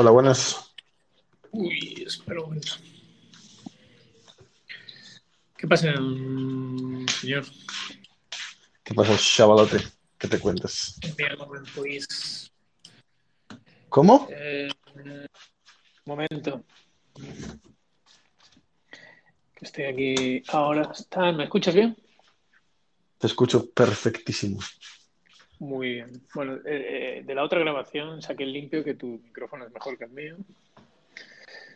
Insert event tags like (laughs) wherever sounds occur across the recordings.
Hola, buenas. Uy, un momento. ¿Qué pasa, señor? ¿Qué pasa, chavalote? ¿Qué te cuentas? ¿Cómo? Eh, momento. Que estoy aquí ahora. ¿Me escuchas bien? Te escucho perfectísimo. Muy bien. Bueno, eh, eh, de la otra grabación saqué el limpio que tu micrófono es mejor que el mío.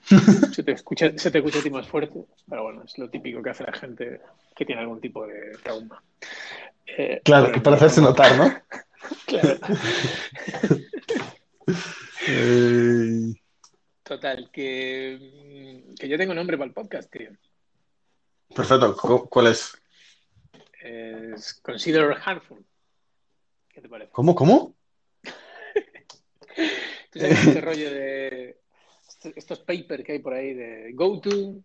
(laughs) Se te, escucha, se te escucha a ti más fuerte, pero bueno, es lo típico que hace la gente que tiene algún tipo de trauma. Eh, Claro, bueno, para hacerse notar, ¿no? (laughs) Claro. (laughs) Total, que, que yo tengo nombre para el podcast, tío. perfecto. ¿Cu- ¿Cuál es? Es Consider Harmful. ¿Qué te parece? ¿Cómo? ¿Cómo? Tú sabes este rollo de est- estos papers que hay por ahí de go to,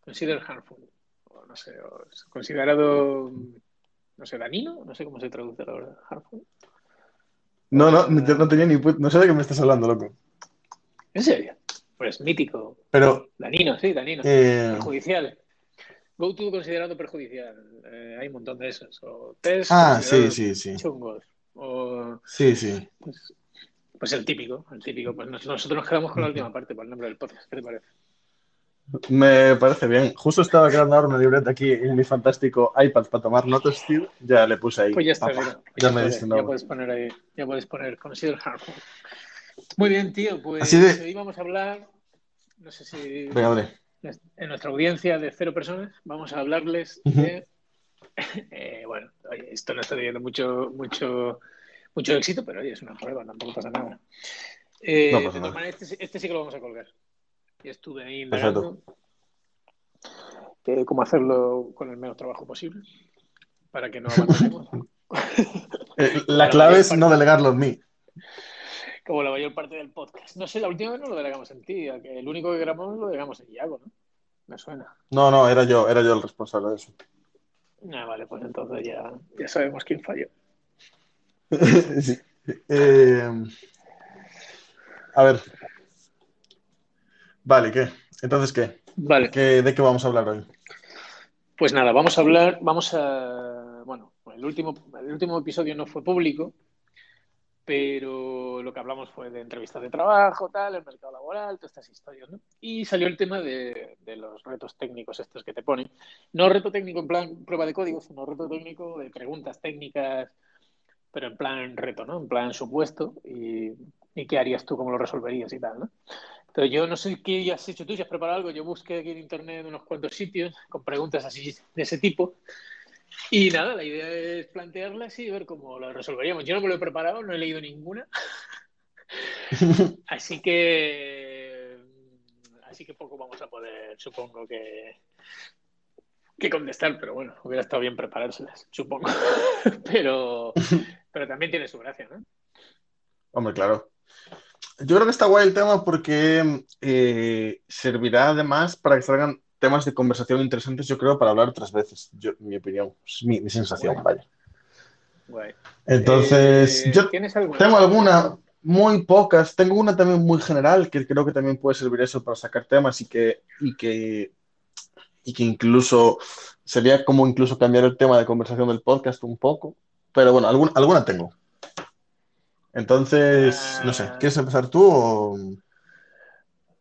consider harmful. O no sé, o es considerado, no sé, danino, no sé cómo se traduce la verdad, harmful. No, no, no tenía ni No sé de qué me estás hablando, loco. ¿En serio? Pues mítico. Pero, Danino, sí, danino. eh, Perjudicial. Go to considerado perjudicial. Eh, hay un montón de esos. O test ah, sí, sí, sí. chungos. O Sí, sí. pues, pues el típico, el típico. Pues nos- nosotros nos quedamos con la última parte, por el nombre del podcast. ¿Qué te parece? Me parece bien. Justo estaba creando ahora una libreta aquí en mi fantástico iPad para tomar notas, tío. Ya le puse ahí. Pues ya está, Papá, mira. Ya me puedes- ya puedes poner ahí, ya puedes poner Consider Harmful. Muy bien, tío, pues de- hoy vamos a hablar, no sé si Venga, dale. En nuestra audiencia de cero personas, vamos a hablarles de, (laughs) eh, bueno, oye, esto no está teniendo mucho, mucho, mucho éxito, pero oye, es una prueba, tampoco pasa nada. Eh, No este, este sí que lo vamos a colgar. Y estuve ahí indagando eh, cómo hacerlo con el menos trabajo posible para que no (laughs) abandonemos. Eh, la clave es no delegarlo en mí. Como la mayor parte del podcast. No sé, la última vez no lo delegamos en ti. que El único que grabamos lo delegamos en Iago, ¿no? Me suena. No, no, era yo, era yo el responsable de eso. Ah, vale, pues entonces ya, ya sabemos quién falló. (laughs) Sí. Eh, a ver. Vale, ¿qué? Entonces, ¿qué? Vale, ¿Qué- ¿De qué vamos a hablar hoy? pues nada, vamos a hablar, vamos a, bueno, el último, el último episodio no fue público, pero lo que hablamos fue de entrevistas de trabajo, tal, el mercado laboral, todas estas historias, ¿no? Y salió el tema de, de los retos técnicos estos que te ponen. No reto técnico en plan prueba de código, sino reto técnico de preguntas técnicas, pero en plan reto, ¿no? En plan supuesto y, y qué harías tú, cómo lo resolverías y tal, ¿no? Entonces yo no sé qué has hecho tú, si has preparado algo, yo busqué aquí en internet unos cuantos sitios con preguntas así de ese tipo y nada, la idea es plantearlas y ver cómo lo resolveríamos. Yo no me lo he preparado, no he leído ninguna, (laughs) así que así que poco vamos a poder, supongo que que contestar, pero bueno, hubiera estado bien preparárselas, supongo. (laughs) pero pero también tiene su gracia, ¿no? Hombre, claro. Yo creo que está guay el tema porque eh, servirá además para que salgan temas de conversación interesantes, yo creo, para hablar otras veces. Yo, mi opinión, mi, mi sensación, Guay. vaya. Guay. Entonces, Eh, yo tengo alguna, muy pocas. Tengo una también muy general que creo que también puede servir eso para sacar temas y que, y que, y que incluso sería como incluso cambiar el tema de conversación del podcast un poco. Pero bueno, alguna, alguna tengo. Entonces, no sé, Ah. ¿quieres empezar tú o...?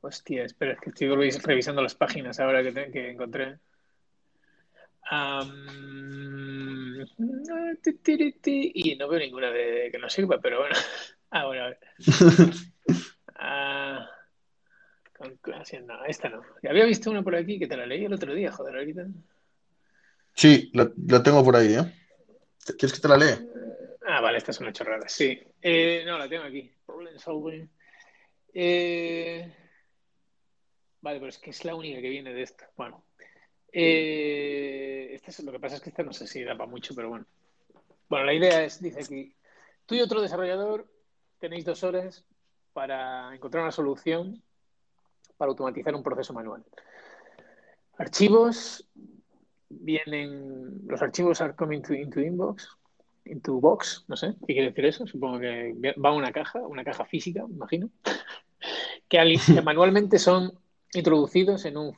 Hostia, espera, es que estoy revis- revisando las páginas ahora que, te- que encontré. Y no veo ninguna de, que nos sirva, pero bueno. (laughs) Ah, bueno, a ver. (laughs) Ah, no, esta no. Había visto una por aquí que te la leí el otro día, joder, ahorita. Sí, la, la tengo por ahí, ¿eh? ¿Quieres que te la lea? Ah, vale, esta es una chorrada, sí. Eh, no, la tengo aquí. Problem solving. Eh, Vale, pero es que es la única que viene de esto. Bueno. Eh, este es, lo que pasa es que esta no sé si da para mucho, pero bueno. Bueno, la idea es, dice aquí, tú y otro desarrollador tenéis dos horas para encontrar una solución para automatizar un proceso manual. Archivos vienen, los archivos are coming to, into inbox, into box, no sé, ¿qué quiere decir eso? Supongo que va a una caja, una caja física, me imagino. que, manualmente son introducidos en un,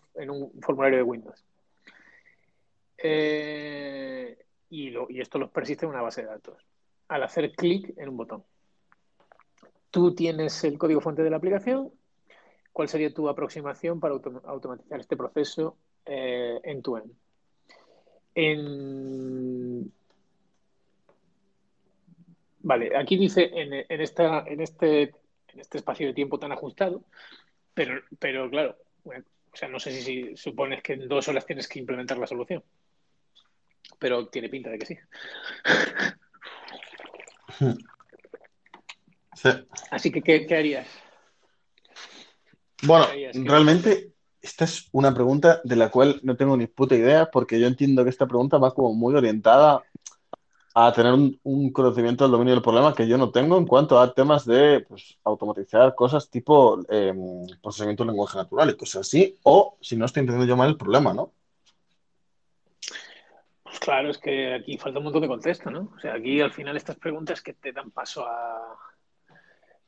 formulario de Windows. Eh, y, y esto los persiste en una base de datos. Al hacer clic en un botón. Tú tienes el código fuente de la aplicación. ¿Cuál sería tu aproximación para automatizar este proceso eh, en tu end? En... Vale, aquí dice en, esta, en, este, en este espacio de tiempo tan ajustado, pero, pero claro, o sea, no sé si, supones que en dos horas tienes que implementar la solución, pero tiene pinta de que sí. (laughs) Así que, ¿qué, harías? Bueno, realmente esta es una pregunta de la cual no tengo ni puta idea, porque yo entiendo que esta pregunta va como muy orientada a tener un, conocimiento del dominio del problema que yo no tengo en cuanto a temas de pues, automatizar cosas tipo em, procesamiento de lenguaje natural y cosas así, o si no estoy entendiendo yo mal el problema, ¿no? Pues claro, es que aquí falta un montón de contexto, ¿no? O sea, aquí al final estas preguntas que te dan paso a,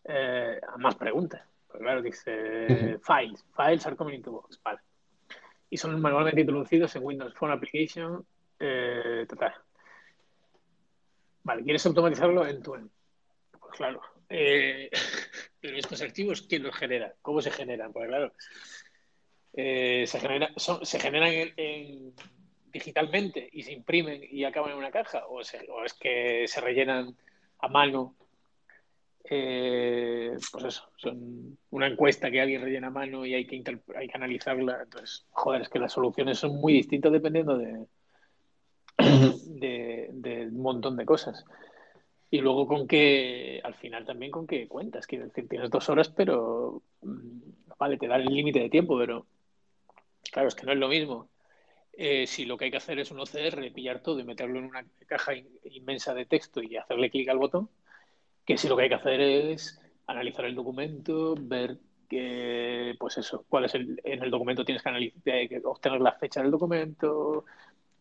eh, a más preguntas. Pues claro, dice files, files are coming into box, vale. Y son manualmente introducidos en Windows Phone Application, eh, total. Vale, ¿quieres automatizarlo en tu Pues claro. Eh, (laughs) pero estos archivos, ¿quién los genera? ¿Cómo se generan? Pues claro, se, genera, se generan en, digitalmente y se imprimen y acaban en una caja, o, o es que se rellenan a mano eh, pues eso, son una encuesta que alguien rellena a mano y hay que, hay que analizarla. Entonces, joder, es que las soluciones son muy distintas dependiendo de, de, un montón de cosas. Y luego con que, al final también con que cuentas, quiero decir, tienes dos horas, pero mm, vale, te da el límite de tiempo, pero claro, es que no es lo mismo. Eh, si lo que hay que hacer es un OCR, pillar todo y meterlo en una caja inmensa de texto y hacerle clic al botón, que si lo que hay que hacer es analizar el documento, ver que, pues eso, cuál es el, en el documento tienes que, analizar, que obtener la fecha del documento,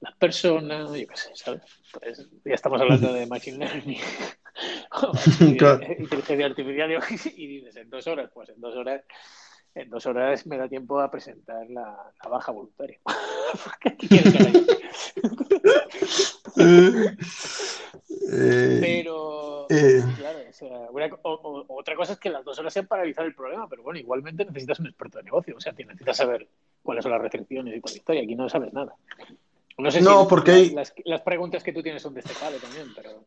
las personas, yo qué sé, ¿sabes? Pues ya estamos hablando de Machine Learning, (laughs) inteligencia artificial (laughs) y dices, en dos horas, pues en dos horas en dos horas me da tiempo a presentar la, baja voluntaria. (laughs) ¿Qué quieres que eh, Pero, eh. claro, otra cosa es que las dos horas sean para analizar el problema, pero bueno, igualmente necesitas un experto de negocio, o sea, necesitas saber cuáles son las restricciones y toda la historia. Aquí no sabes nada. No sé si porque las, preguntas que tú tienes son de este palo también, pero.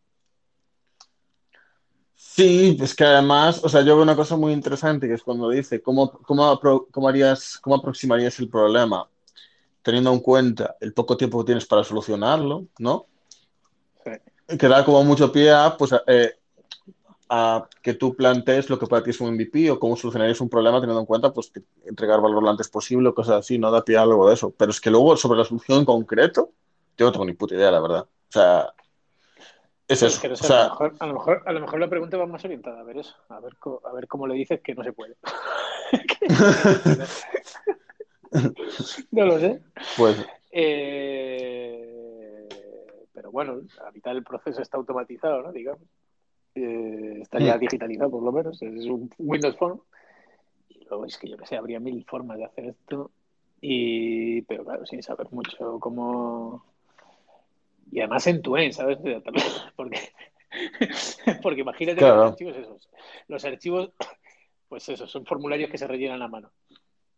Sí, es que además, o sea, yo veo una cosa muy interesante que es cuando dice, ¿cómo, cómo, cómo harías, cómo aproximarías el problema teniendo en cuenta el poco tiempo que tienes para solucionarlo, ¿no? Sí. Que da como mucho pie a, pues, eh, a que tú plantees lo que para ti es un MVP o cómo solucionarías un problema teniendo en cuenta pues, que entregar valor lo antes posible o cosas así, no da pie a algo de eso. Pero es que luego sobre la solución en concreto, yo no tengo ni puta idea, la verdad. O sea, es eso. a, lo mejor, a, lo mejor, la pregunta va más orientada a ver eso, a ver, a ver cómo le dices que no se puede. (laughs) no lo sé. Pues. Eh, pero bueno, la mitad del proceso está automatizado, ¿no? Digamos. Eh, está ya digitalizado, por lo menos. Es un Windows Phone. Y luego es que yo que sé, habría mil formas de hacer esto. Y, pero claro, sin saber mucho cómo y además en tu end, ¿sabes? (laughs) Porque, porque imagínate los archivos esos. Los archivos, pues eso, son formularios que se rellenan a mano.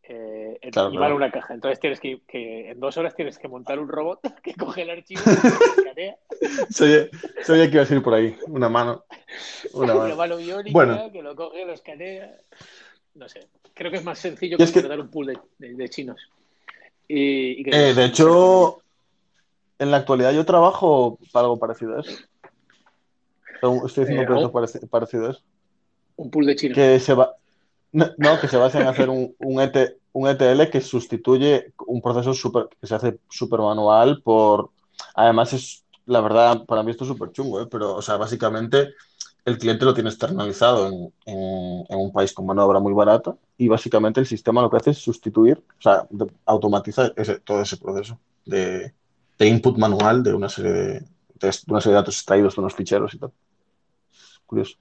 Eh, y van una caja. Entonces tienes que, que, en dos horas tienes que montar un robot (laughs) que coge el archivo y lo escanea. (laughs) sabía, que iba a ser por ahí, una mano. Una (laughs) mano. bueno. que lo coge, lo escanea. No sé, creo que es más sencillo que contratar un pool de, de, chinos. Y, eh, de hecho, en la actualidad yo trabajo para algo parecido a eso. Estoy haciendo eh, proyecto parecido a eso. Un pool de chinos. Que se va... No, que se basa en hacer un, un, ETL e que sustituye un proceso super, que se hace súper manual por... Además es, la verdad, para mí esto es súper chungo, ¿eh? pero, o sea, básicamente el cliente lo tiene externalizado en, en, un país con mano de obra muy barata y básicamente el sistema lo que hace es sustituir, o sea, automatiza ese, todo ese proceso de, de input manual de una serie de, una serie de datos extraídos de unos ficheros y tal. Curioso.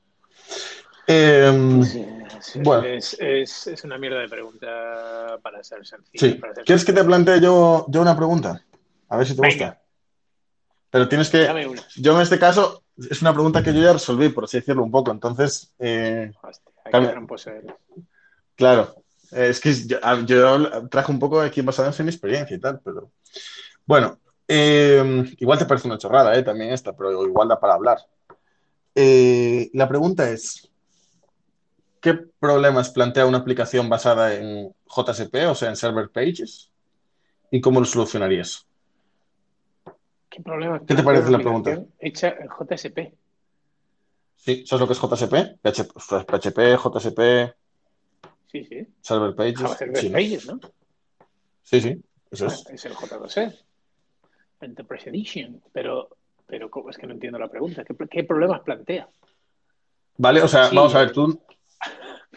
Em, Es, Bueno. es, es- es una mierda de pregunta para ser sencillo. Sí. para ser ¿Quieres que te plantee yo, yo una pregunta? A ver si te Venga. gusta. Pero tienes que. Dame una. Yo en este caso es una pregunta que yo ya resolví, por así decirlo un poco. Entonces, eh, Hostia, hay que claro, eh, es que yo, yo traje un poco aquí basado en mi experiencia y tal, pero bueno, eh, igual te parece una chorrada, eh, también esta, pero igual da para hablar. Eh, la pregunta es, ¿qué problemas plantea una aplicación basada en JSP, o sea, en Server Pages? ¿Y cómo lo solucionarías? ¿Qué problema? ¿Qué te parece la pregunta? Hecha en JSP. Sí, ¿sabes lo que es JSP? PHP, JSP, Sí, sí. Server Pages. Java Server Sí. Pages, ¿no? sí, sí, eso es. Es el J2E. Enterprise Edition. Pero, pero ¿cómo? es que no entiendo la pregunta. ¿Qué, qué problemas plantea? Vale, o sea, Sí. vamos a ver, tú,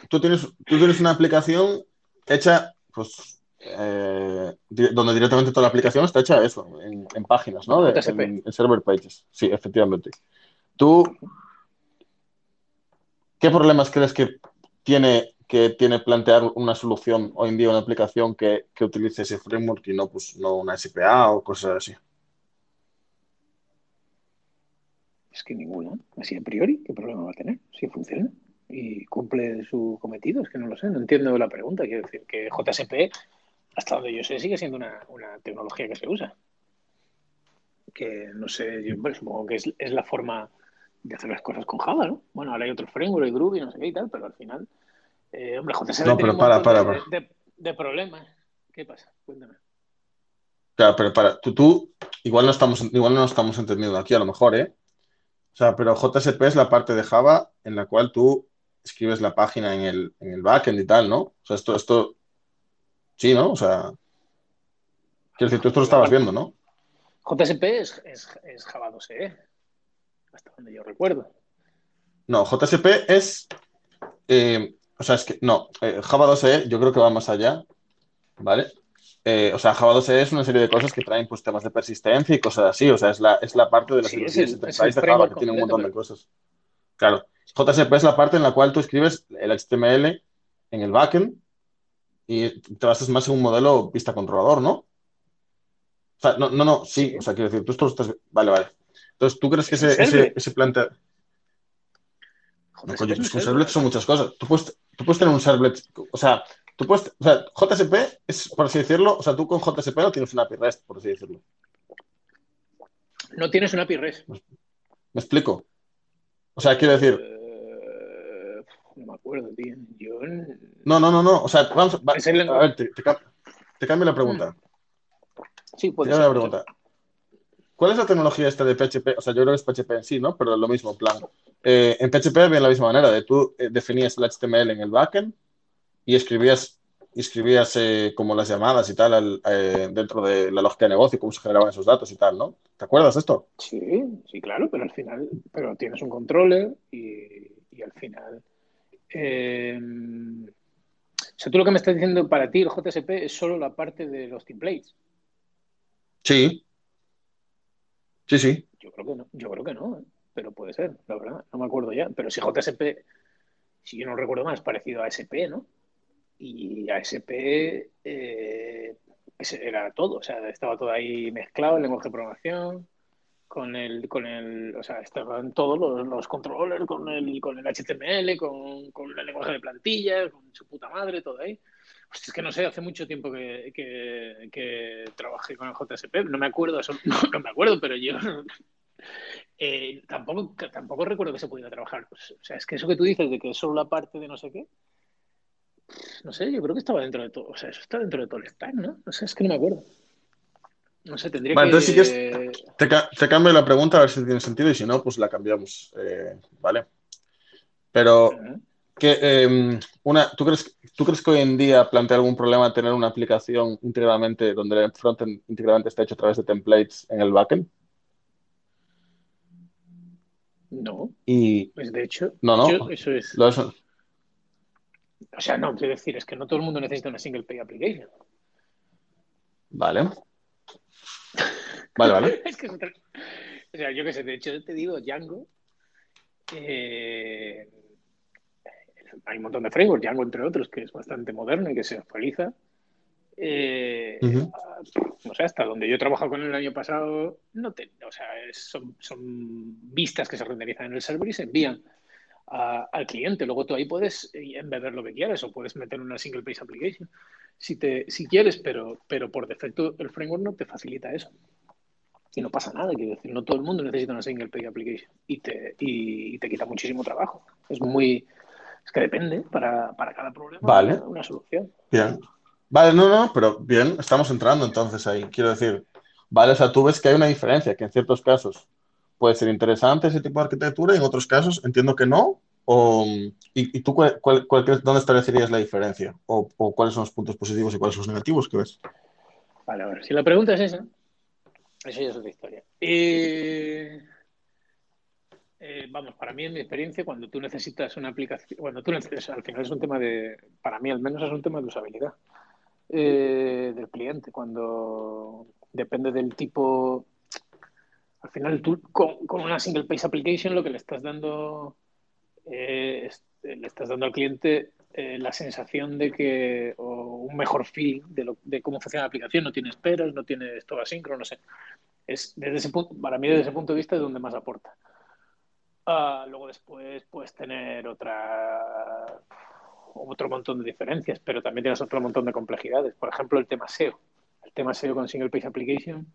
tú, tienes, tú tienes una aplicación hecha, pues, eh, donde directamente toda la aplicación está hecha eso, en, en páginas, ¿no? De- JSP. en, en Server Pages. Sí, efectivamente. Tú, ¿qué problemas crees que tiene, que tiene plantear una solución hoy en día, una aplicación que, que utilice ese framework y no, pues, no una SPA o cosas así? Es que ninguna. Así a priori, ¿qué problema va a tener? Si funciona y cumple su cometido, es que no lo sé, no entiendo la pregunta. Quiero decir que JSP, hasta donde yo sé, sigue siendo una, una tecnología que se usa. Que no sé, yo bueno, supongo que es, es la forma de hacer las cosas con Java, ¿no? Bueno, ahora hay otro framework, hay Groovy, no sé qué y tal, pero al final, eh, hombre, JSP No, pero para, montón para, de, para. de- de problemas. ¿Qué pasa? Cuéntame. Claro, pero para, tú, tú, igual no estamos, igual no estamos entendiendo aquí a lo mejor, ¿eh? O sea, pero JSP es la parte de Java en la cual tú escribes la página en el, en el backend y tal, ¿no? O sea, esto, esto, sí, ¿no? O sea, quiero decir, tú esto lo estabas viendo, ¿no? JSP es, es, es Java 2E, hasta donde yo recuerdo. No, JSP es, eh, o sea, es que, no, eh, Java 2E yo creo que va más allá, ¿vale? Eh, o sea, Java 2E es una serie de cosas que traen pues temas de persistencia y cosas así, o sea, es la, es la parte de las Sí, es el- de Java que tiene un montón de pero- cosas. Claro, JSP es la parte en la cual tú escribes el HTML en el backend y te basas más en un modelo vista controlador, ¿no? O sea, no, no, no, sí, o sea, quiero decir, tú esto estás... Vale, vale. Entonces, ¿tú crees que ese, ese, ese plantea... No, coño, es un es que un servlet. servlet son muchas cosas. Tú puedes, tú puedes tener un servlet, o sea, tú puedes, o sea, JSP es, por así decirlo, o sea, tú con JSP no tienes una API REST, por así decirlo. No tienes una API REST. ¿Me explico? O sea, quiero decir, Eh, no me acuerdo, tío. Yo. no, no, no, no, o sea, vamos, va- Es a ver, te, te cam- te cambio la pregunta. Sí, Te puede cambio ser. la pregunta. ¿Cuál es la tecnología esta de PHP? O sea, yo creo que es PHP en sí, ¿no? Pero lo mismo, en plan. eh, en PHP bien la misma manera, de tú eh, definías el HTML en el backend y escribías, y escribías eh, como las llamadas y tal al- eh, dentro de la lógica de negocio, cómo se generaban esos datos y tal, ¿no? ¿Te acuerdas de esto? Sí, sí, claro, pero al final. Pero tienes un controller y, y al final. eh, o sea, tú lo que me estás diciendo para ti, el JSP, es solo la parte de los templates. Sí. Sí, sí. Yo creo que no, yo creo que no, ¿eh? pero puede ser, la verdad, no me acuerdo ya. Pero si JSP, si yo no recuerdo más, parecido a SP, ¿no? Y ASP eh, era todo, o sea, estaba todo ahí mezclado, el lenguaje de programación, con el, con el, o sea, estaban todos los, los controllers, con el, con el HTML, con, con el lenguaje de plantilla, con su puta madre, todo ahí. Hostia, es que no sé, hace mucho tiempo que, que, que trabajé con el JSP, no me acuerdo, eso- no, no me acuerdo, pero yo eh, tampoco, tampoco recuerdo que se pudiera trabajar. O sea, es que eso que tú dices de que es solo la parte de no sé qué, no sé, yo creo que estaba dentro de todo, o sea, eso está dentro de todo el stack, ¿no? No sé, es que no me acuerdo. No sé, tendría Vale, que... entonces Te, ca- te cambio la pregunta a ver si tiene sentido y si no, pues la cambiamos. eh, ¿vale? Pero, que, eh, una, ¿tú, crees, ¿tú crees que hoy en día plantea algún problema tener una aplicación íntegramente donde el frontend íntegramente está hecho a través de templates en el backend? No, Y pues de hecho, No, no. yo- eso es... lo es- O sea, no, quiero decir, es que no todo el mundo necesita una single pay application. Vale. Vale, vale. (laughs) es que es otra- O sea, yo qué sé, de hecho te digo, Django, eh, hay un montón de frameworks, Django entre otros, que es bastante moderno y que se actualiza. Eh, no sé, hasta donde yo he trabajado con él el año pasado, no te, o sea, son, son, vistas que se renderizan en el server y se envían al cliente. Luego tú ahí puedes embeber lo que quieras o puedes meter una single page application si, te, si quieres, pero, pero por defecto el framework no te facilita eso. Y no pasa nada, quiero decir, no todo el mundo necesita una single page application y te, y, te quita muchísimo trabajo. Es muy. Es que depende para, para cada problema vale. una, solución. Bien. Vale, no, no, pero bien, estamos entrando entonces ahí. Quiero decir, vale, o sea, tú ves que hay una diferencia, que en ciertos casos puede ser interesante ese tipo de arquitectura y en otros casos entiendo que no. O, y, tú cuál, cuál, dónde establecerías la diferencia? O, cuáles son los puntos positivos y cuáles son los negativos que ves? Vale, ver, si la pregunta es esa, eso ya es otra historia. Eh, vamos, para mí, en mi experiencia, cuando tú necesitas una aplicación, cuando tú necesitas, al final es un tema de, para mí al menos es un tema de usabilidad eh, del cliente. Cuando depende del tipo, al final tú con, una single page application lo que le estás dando, le estás dando al cliente la sensación de que, o un mejor feeling de, lo, de cómo funciona la aplicación, no tiene esperas, no tiene todo asíncrono, no sé es desde ese punto, para mí desde ese punto de vista es donde más aporta. Uh, luego después puedes tener otra otro montón de diferencias, pero también tienes otro montón de complejidades. Por ejemplo, el tema SEO. El tema SEO con Single Page Application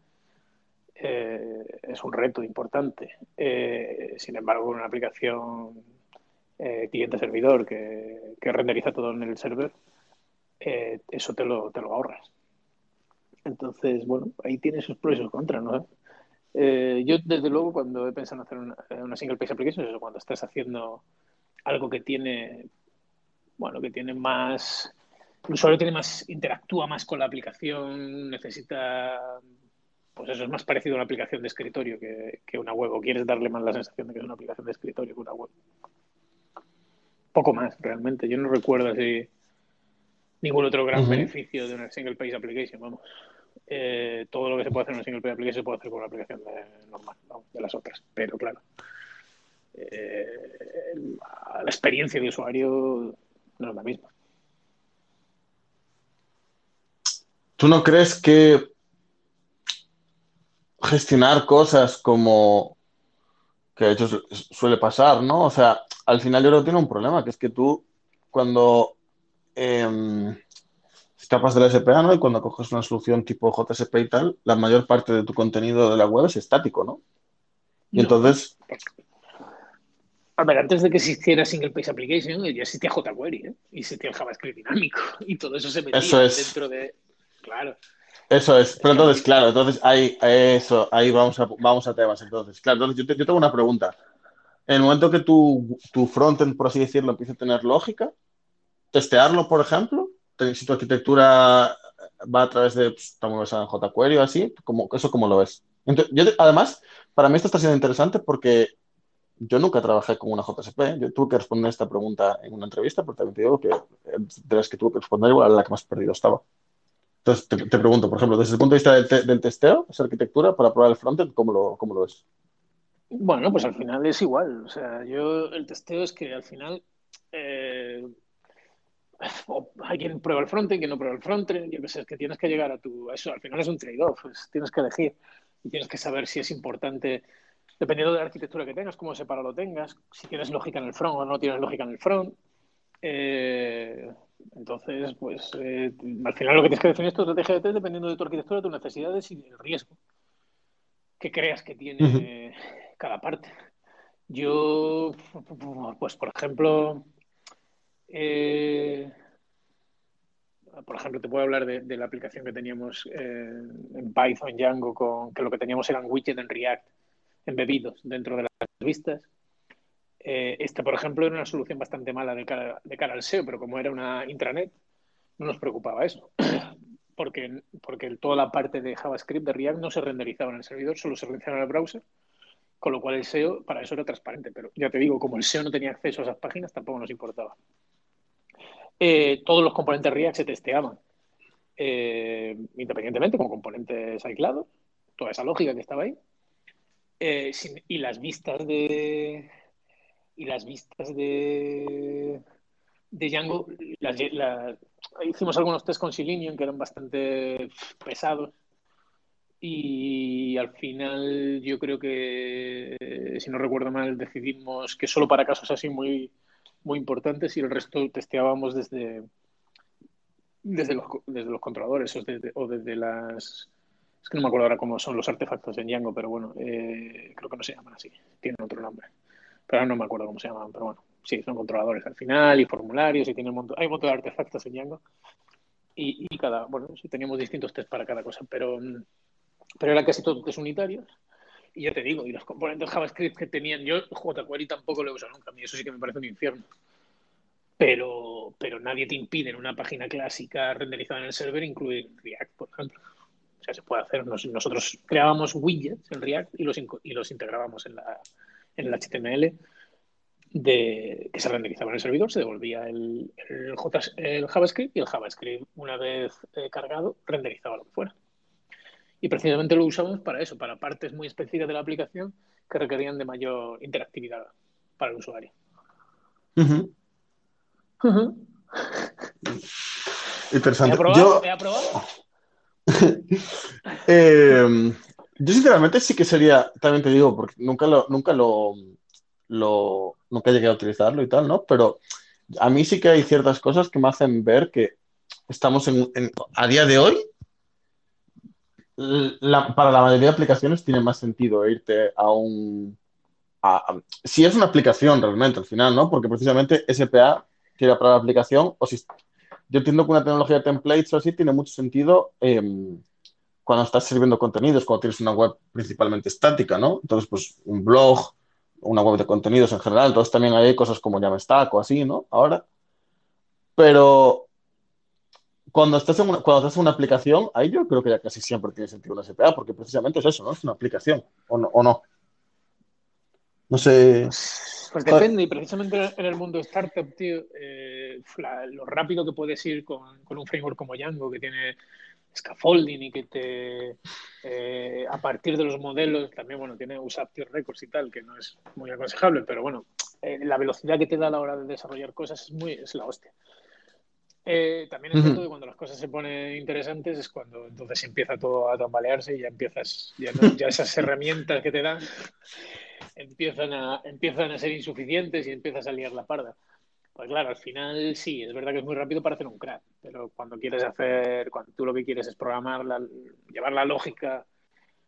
eh, es un reto importante. Eh, sin embargo, una aplicación eh, cliente-servidor que, que, renderiza todo en el server, eso te lo, te lo ahorras. Entonces, bueno, ahí tiene sus pros y sus contras, ¿no? Eh, yo, desde luego, cuando he pensado en hacer una, una single page application, es cuando estás haciendo algo que tiene, bueno, que tiene más, el usuario tiene más, interactúa más con la aplicación, necesita, pues eso es más parecido a una aplicación de escritorio que, que una web, o quieres darle más la sensación de que es una aplicación de escritorio que una web. Poco más, realmente. Yo no recuerdo así ningún otro gran beneficio de una single page application, vamos. Eh, todo lo que se puede hacer en una single page application se puede hacer con una aplicación normal, de las otras. Pero claro, eh, la experiencia de usuario no es la misma. ¿Tú no crees que gestionar cosas como que de hecho suele pasar, ¿no? O sea, al final yo creo que tiene un problema, que es que tú cuando eh, escapas del SPA, ¿no? Y cuando coges una solución tipo JSP y tal, la mayor parte de tu contenido de la web es estático, ¿no? Y entonces... A ver, antes de que existiera Single Page Application, ya existía jQuery, ¿eh? Y existía el JavaScript dinámico. Y todo eso se metía dentro de... Claro. Eso es, pero entonces, claro, entonces ahí, eso, ahí vamos a, vamos a temas. Entonces, claro, entonces yo, yo tengo una pregunta. En el momento que tu, tu frontend, por así decirlo, empieza a tener lógica, testearlo, por ejemplo, si tu arquitectura va a través de, pues, estamos en jQuery o así, como, ¿eso cómo lo ves? yo, además, para mí esto está siendo interesante porque yo nunca trabajé con una JSP. Yo tuve que responder esta pregunta en una entrevista, porque también te digo que eh, de las que tuve que responder, igual la que más perdido estaba. Entonces, te, pregunto, por ejemplo, desde el punto de vista del, del, testeo, esa arquitectura para probar el frontend, ¿cómo lo, cómo lo ves? Bueno, pues al final es igual. O sea, yo el testeo es que al final eh, hay quien prueba el frontend, quien no prueba el frontend, yo qué sé, es que tienes que llegar a tu, eso al final es un trade-off, tienes que elegir y tienes que saber si es importante, dependiendo de la arquitectura que tengas, cómo separado lo tengas, si tienes lógica en el front o no tienes lógica en el front. Eh, entonces, pues eh, al final lo que tienes que definir es tu estrategia de test dependiendo de tu arquitectura, tus necesidades y el riesgo que creas que tiene cada parte. Yo, pues por ejemplo, eh, por ejemplo, te puedo hablar de, la aplicación que teníamos eh, en Python, Django, con, que lo que teníamos eran widgets en React embebidos dentro de las vistas. Eh, esta, por ejemplo, era una solución bastante mala de cara, al SEO, pero como era una intranet, no nos preocupaba eso. (clears throat) Porque, porque toda la parte de JavaScript de React no se renderizaba en el servidor, solo se renderizaba en el browser, con lo cual el SEO para eso era transparente. Pero ya te digo, como el SEO no tenía acceso a esas páginas, tampoco nos importaba. Eh, todos los componentes React se testeaban eh, independientemente como componentes aislados, toda esa lógica que estaba ahí. Eh, y las vistas de y las vistas de de Django, hicimos algunos test con Selenium que eran bastante pesados y al final yo creo que, si no recuerdo mal, decidimos que solo para casos así muy, muy importantes y el resto testeábamos desde, desde, los, desde los controladores o desde, o desde las... Es que no me acuerdo ahora cómo son los artefactos en Django, pero bueno, eh, creo que no se llaman así, tienen otro nombre. Pero no me acuerdo cómo se llaman, pero bueno, sí, son controladores al final y formularios y tienen un montón, hay un montón de artefactos en Django. Y, y cada, bueno, sí, teníamos distintos test para cada cosa, pero pero eran casi todos unitarios. Y ya te digo, y los componentes JavaScript que tenían, yo jQuery tampoco lo he usado nunca, a mí eso sí que me parece un infierno. Pero, pero nadie te impide en una página clásica renderizada en el server incluir React, por ejemplo. O sea, se puede hacer. nosotros creábamos widgets en React y los, y los integrábamos en, la, en el HTML de, que se renderizaba en el servidor, se devolvía el, el, JavaScript y el JavaScript, una vez eh, cargado, renderizaba lo que fuera. Y precisamente lo usamos para eso, para partes muy específicas de la aplicación que requerían de mayor interactividad para el usuario. Interesante. yo... eh, (laughs) yo sinceramente sí que sería, también te digo, porque nunca lo, nunca lo, nunca llegué a utilizarlo y tal, ¿no? Pero a mí sí que hay ciertas cosas que me hacen ver que estamos en, a día de hoy para la mayoría de aplicaciones tiene más sentido irte a un... si es una aplicación realmente al final, ¿no? Porque precisamente SPA quiere para la aplicación, o si yo entiendo que una tecnología de templates o así tiene mucho sentido em, cuando estás sirviendo contenidos, cuando tienes una web principalmente estática, ¿no? Entonces, pues un blog, una web de contenidos en general, entonces también hay cosas como Jamstack o así, ¿no? Ahora. Pero cuando estás, en una, cuando estás en una aplicación, ahí yo creo que ya casi siempre tiene sentido una SPA, porque precisamente es eso, ¿no? Es una aplicación, ¿o no? ¿O no? sé. Pues depende, y precisamente en el mundo startup, tío, eh, lo rápido que puedes ir con, un framework como Django, que tiene scaffolding y que te, eh, a partir de los modelos, también, bueno, tiene Usaptive Records y tal, que no es muy aconsejable, pero bueno, eh, la velocidad que te da a la hora de desarrollar cosas es, muy, es la hostia. Eh, también es cierto que cuando las cosas se ponen interesantes es cuando entonces empieza todo a tambalearse y ya empiezas, ya, ya esas herramientas que te dan (laughs) empiezan a, empiezan a ser insuficientes y empiezas a liar la parda. Pues claro, al final sí, es verdad que es muy rápido para hacer un crack, pero cuando quieres hacer, cuando tú lo que quieres es programar, la, llevar la lógica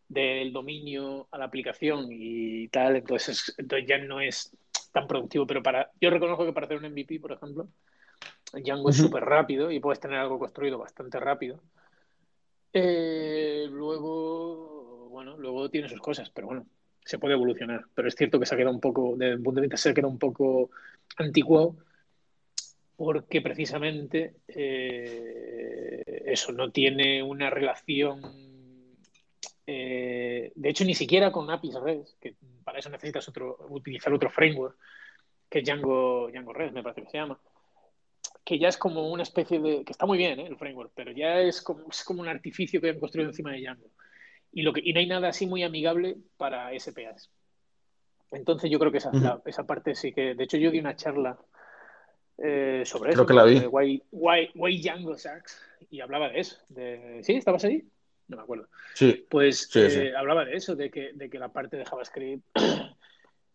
del dominio a la aplicación y tal, entonces, entonces ya no es tan productivo. Pero para, yo reconozco que para hacer un MVP, por ejemplo, Django es súper rápido y puedes tener algo construido bastante rápido. Eh, luego, bueno, luego tiene sus cosas, pero bueno, se puede evolucionar. Pero es cierto que se ha quedado un poco, desde el punto de vista, se ha quedado un poco antiguo porque precisamente eh, eso no tiene una relación. Eh, de hecho, ni siquiera con APIs REST, que para eso necesitas otro, utilizar otro framework, que es Django, Django REST, me parece que se llama que ya es como una especie de, que está muy bien ¿eh? el framework, pero ya es como, es como un artificio que han construido encima de Django. Y, lo que, y no hay nada así muy amigable para SPAs. Entonces yo creo que esa, esa parte sí que, de hecho yo di una charla eh, sobre creo eso, que la vi. de why, why, why, Django sucks, y hablaba de eso. De, ¿Sí? ¿Estabas ahí? No me acuerdo. Sí. Pues sí, eh, sí. hablaba de eso, de que, de que la parte de JavaScript (clears throat)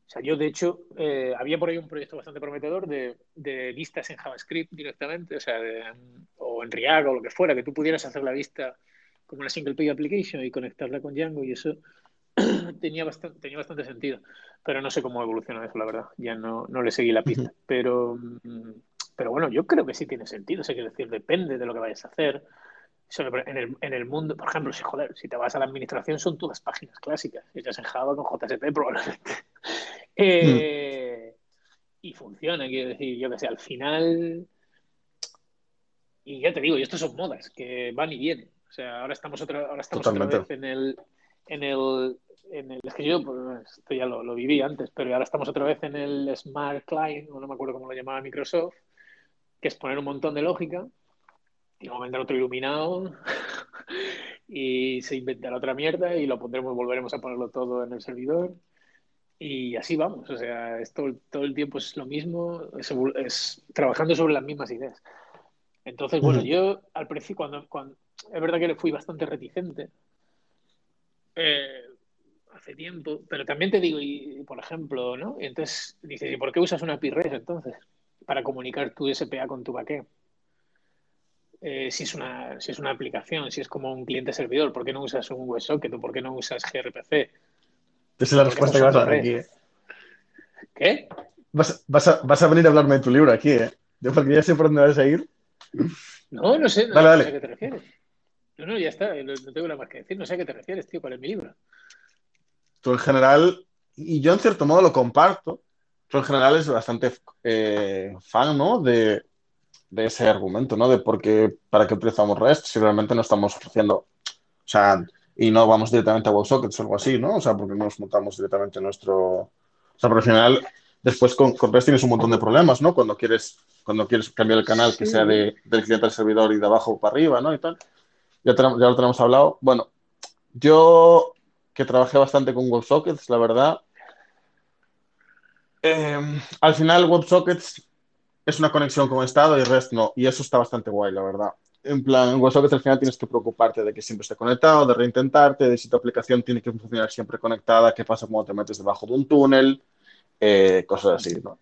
O sea, yo de hecho, eh, había por ahí un proyecto bastante prometedor de, de vistas en JavaScript directamente, o sea, de, o en React o lo que fuera, que tú pudieras hacer la vista como una single page application y conectarla con Django y eso (clears throat) tenía bastante, tenía bastante sentido. Pero no sé cómo evoluciona eso, la verdad. Ya no, no le seguí la pista. Pero, mm, pero bueno, yo creo que sí tiene sentido. O sea, quiero decir, depende de lo que vayas a hacer. En el, en el, mundo, por ejemplo, si joder, si te vas a la administración son todas páginas clásicas, hechas en Java con JSP probablemente. (laughs) Eh, y funciona, quiero decir, yo que sé, al final. Y ya te digo, y esto son modas que van y vienen. O sea, ahora estamos otra, ahora estamos otra vez en el, en el, en el. Es que yo, pues, esto ya lo, lo, viví antes, pero ahora estamos otra vez en el Smart Client, o no me acuerdo cómo lo llamaba Microsoft, que es poner un montón de lógica y a vender otro iluminado (laughs) y se inventará otra mierda y lo pondremos, volveremos a ponerlo todo en el servidor Y así vamos, o sea, esto, todo el tiempo es lo mismo, es, trabajando sobre las mismas ideas. Entonces, bueno, yo al principio, cuando, cuando, es verdad que le fui bastante reticente eh, hace tiempo, pero también te digo, y, por ejemplo, ¿no? entonces dices, ¿y por qué usas una API REST entonces? Para comunicar tu SPA con tu backend. Eh, si, es una, si es una aplicación, si es como un cliente servidor, ¿por qué no usas un WebSocket o por qué no usas gRPC? Esa es la respuesta que vas a dar aquí. ¿eh? ¿Qué? Vas, vas, a, vas, a, venir a hablarme de tu libro aquí, ¿eh? Yo porque ya sé por dónde vas a ir. No, no sé, no, dale, sé a qué te refieres. No, no, ya está, no, tengo nada más que decir, no sé a qué te refieres, tío, ¿cuál es mi libro? Tú en general, y yo en cierto modo lo comparto, tú en general es bastante eh, fan, ¿no? De, de ese argumento, ¿no? De por qué, para qué utilizamos REST si realmente no estamos ofreciendo, o sea, y no vamos directamente a WebSockets o algo así, ¿no? O sea, porque no nos montamos directamente nuestro... O sea, pero al final, después con, con, REST tienes un montón de problemas, ¿no? Cuando quieres, cuando quieres cambiar el canal que sea de, del cliente al servidor y de abajo para arriba, ¿no? Y tal. Ya, lo tenemos hablado. Bueno, yo que trabajé bastante con WebSockets, la verdad, eh, al final WebSockets es una conexión con estado y REST no. Y eso está bastante guay, la verdad. En plan, WebSockets al final tienes que preocuparte de que siempre esté conectado, de reintentarte, de si tu aplicación tiene que funcionar siempre conectada, qué pasa cuando te metes debajo de un túnel, eh, cosas así, ¿no?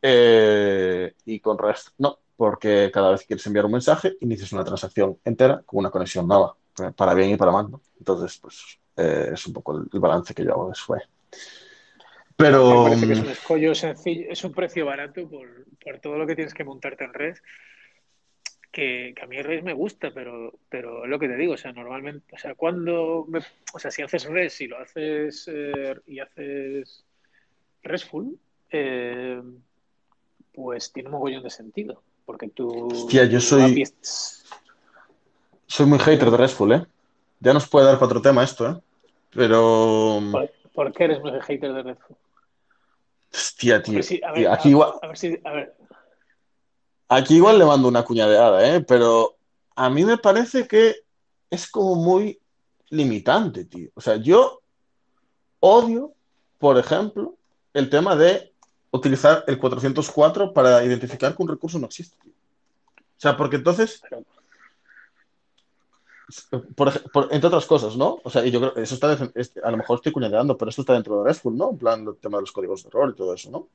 Eh, y con REST no, porque cada vez que quieres enviar un mensaje, inicias una transacción entera con una conexión nueva, para bien y para mal, ¿no? Entonces, pues eh, es un poco el, el, balance que yo hago después. Pero. Me parece que es un escollo sencillo, es un precio barato por, por todo lo que tienes que montarte en red. Que, que, a mí red me gusta, pero, pero es lo que te digo, o sea, normalmente, o sea, cuando, me, o sea, si haces red, si lo haces eh, y haces RESTful, eh, pues tiene un mogollón de sentido, porque tú... Hostia, yo soy... Soy muy hater de RESTful, ¿eh? Ya nos puede dar para otro tema esto, ¿eh? Pero... ¿Por, ¿por qué eres muy hater de RESTful? Hostia, tío. Si, a ver, aquí, a, igual, a ver si, a ver. aquí igual le mando una cuñadeada, ¿eh? Pero a mí me parece que es como muy limitante, tío. O sea, yo odio, por ejemplo, el tema de utilizar el 404 para identificar que un recurso no existe. O sea, porque entonces... Por, por, entre otras cosas, ¿no? O sea, y yo creo eso está, a lo mejor estoy cuñadeando, pero esto está dentro de RESTful, ¿no? En plan, el tema de los códigos de error y todo eso, ¿no?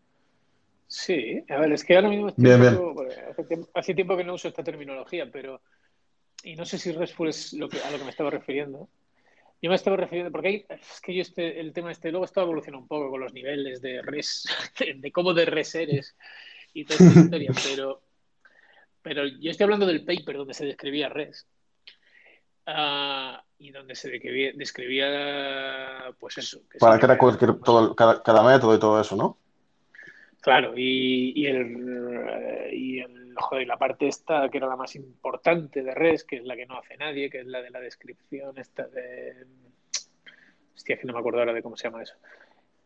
Sí, a ver, es que ahora mismo estoy bien, poco, bien. Hace, tiempo, hace, tiempo, que no uso esta terminología, pero. Y no sé si RESTful es lo que, a lo que me estaba refiriendo. Yo me estaba refiriendo, porque hay, es que yo este, el tema este, luego estaba evolucionando un poco con los niveles de res, (laughs) de, de cómo de res eres y toda esta historia, (laughs) pero, pero yo estoy hablando del paper donde se describía res. Uh, y donde se describía, describía pues eso. Que Para que era cualquier, todo, cada, cada, método y todo eso, ¿no? Claro, y, y, el, y el, joder, la parte esta que era la más importante de REST, que es la que no hace nadie, que es la de la descripción esta de... Hostia, que no me acuerdo ahora de cómo se llama eso.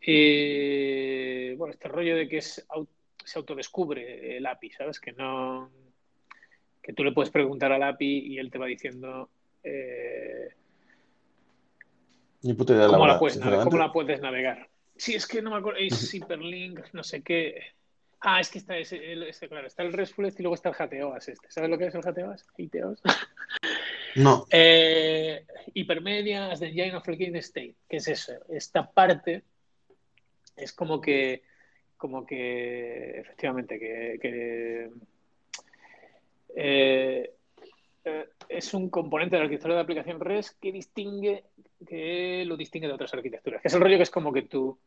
Y, bueno, este rollo de que es, se autodescubre el API, ¿sabes? Que no... Que tú le puedes preguntar al API y él te va diciendo eh, Ni puta idea ¿cómo, la la puedes ¿Cómo la puedes navegar? Sí, es que no me acuerdo. Es Hyperlink, no sé qué. Ah, es que está ese, ese, claro, está el RESTful este y luego está el GTOAS este. ¿Sabes lo que es el GTOAS? GTOAS. (laughs) No. Eh, hipermedia as the engine of the state. ¿Qué es eso? Esta parte es como que, como que, efectivamente, que, que eh, eh, es un componente de la arquitectura de aplicación REST que distingue, que lo distingue de otras arquitecturas. Que es el rollo que es como que tu,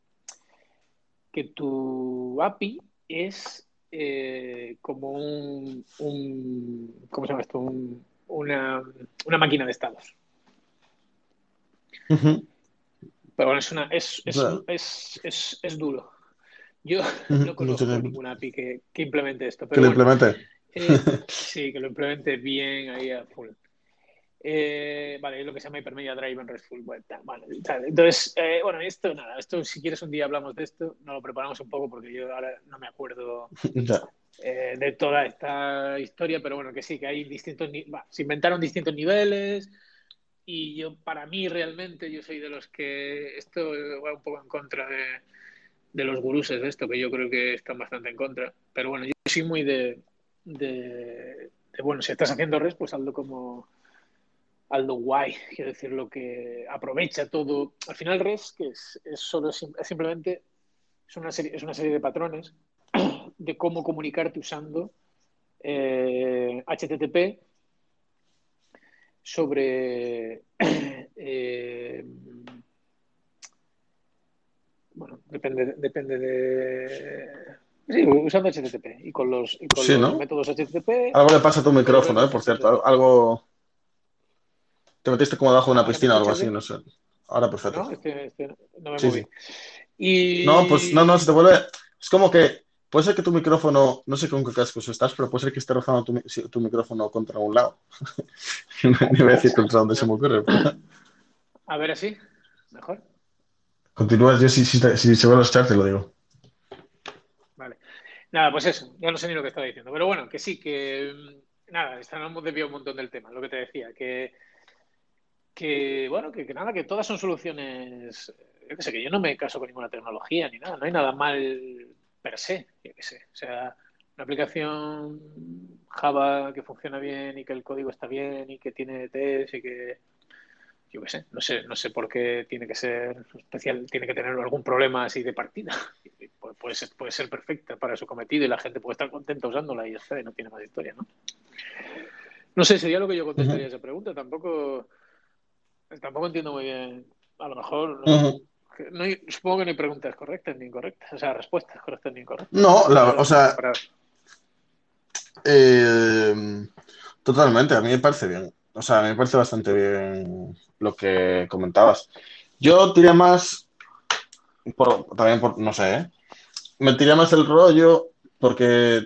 que tu API es eh, como un, un, ¿cómo se llama esto? Un, una, una, máquina de estados. Uh -huh. Pero bueno, es, una, es, es, Claro. es, es, es duro. Yo no conozco mucho- ninguna API que, que implemente esto. Que lo bueno, implemente. Eh, (laughs) sí, que lo implemente bien ahí a full. Eh, vale, es lo que se llama Hypermedia Drive en RESTful. Bueno, tal, vale, tal. Entonces, eh, bueno, esto nada, esto si quieres un día hablamos de esto, nos lo preparamos un poco porque yo ahora no me acuerdo (laughs) eh, de toda esta historia, pero bueno, que sí, que hay distintos, se inventaron distintos niveles y yo, para mí realmente, yo soy de los que esto va un poco en contra de, de los guruses de esto, que yo creo que están bastante en contra. Pero bueno, yo soy muy de, de, bueno, si estás haciendo res, pues hazlo como algo guay, quiero decir, lo que aprovecha todo. Al final res, que es, es solo es simplemente es una serie, es una serie de patrones (clears throat) de cómo comunicarte usando eh, HTTP sobre (clears throat) eh, bueno, depende, depende de sí, usando HTTP y con los, y con Sí, los ¿no? métodos HTTP. Algo le pasa a tu micrófono, ¿eh? Por cierto, algo... Te metiste como debajo de una ¿Ahora me piscina o algo así, no sé. Ahora perfecto. ¿No? Este, este, no me Sí, moví. Y No, pues no, no, se te vuelve... Es como que puede ser que tu micrófono, no sé con qué cascos estás, pero puede ser que esté rozando tu, micrófono contra un lado. (laughs) Ni voy a decir contra dónde se me ocurre. pero- a ver así, mejor. Continúas, yo si, si, te- si se vuelve a escuchar te lo digo. Vale. Nada, pues eso, ya no sé ni lo que estaba diciendo. Pero bueno, que sí, que mm, nada, estamos desviado un montón del tema, lo que te decía, que, que bueno, que, que nada, que todas son soluciones. Yo qué sé, que yo no me caso con ninguna tecnología ni nada, no hay nada mal per se, yo qué sé. O sea, una aplicación Java que funciona bien y que el código está bien y que tiene test y que yo qué sé, no sé, no sé por qué tiene que ser especial, tiene que tener algún problema así de partida. (laughs) Puede, ser, puede ser perfecta para su cometido y la gente puede estar contenta usándola y ya está, y no tiene más historia, ¿no? No sé, sería lo que yo contestaría a esa pregunta. Tampoco, tampoco entiendo muy bien. A lo mejor, no, supongo que no hay preguntas correctas ni incorrectas, o sea, respuestas correctas ni incorrectas. No, la- o sea, eh, totalmente, a mí me parece bien. O sea, me parece bastante bien lo que comentabas. Yo tiré más, por, también por, no sé, ¿eh? Me tiré más el rollo porque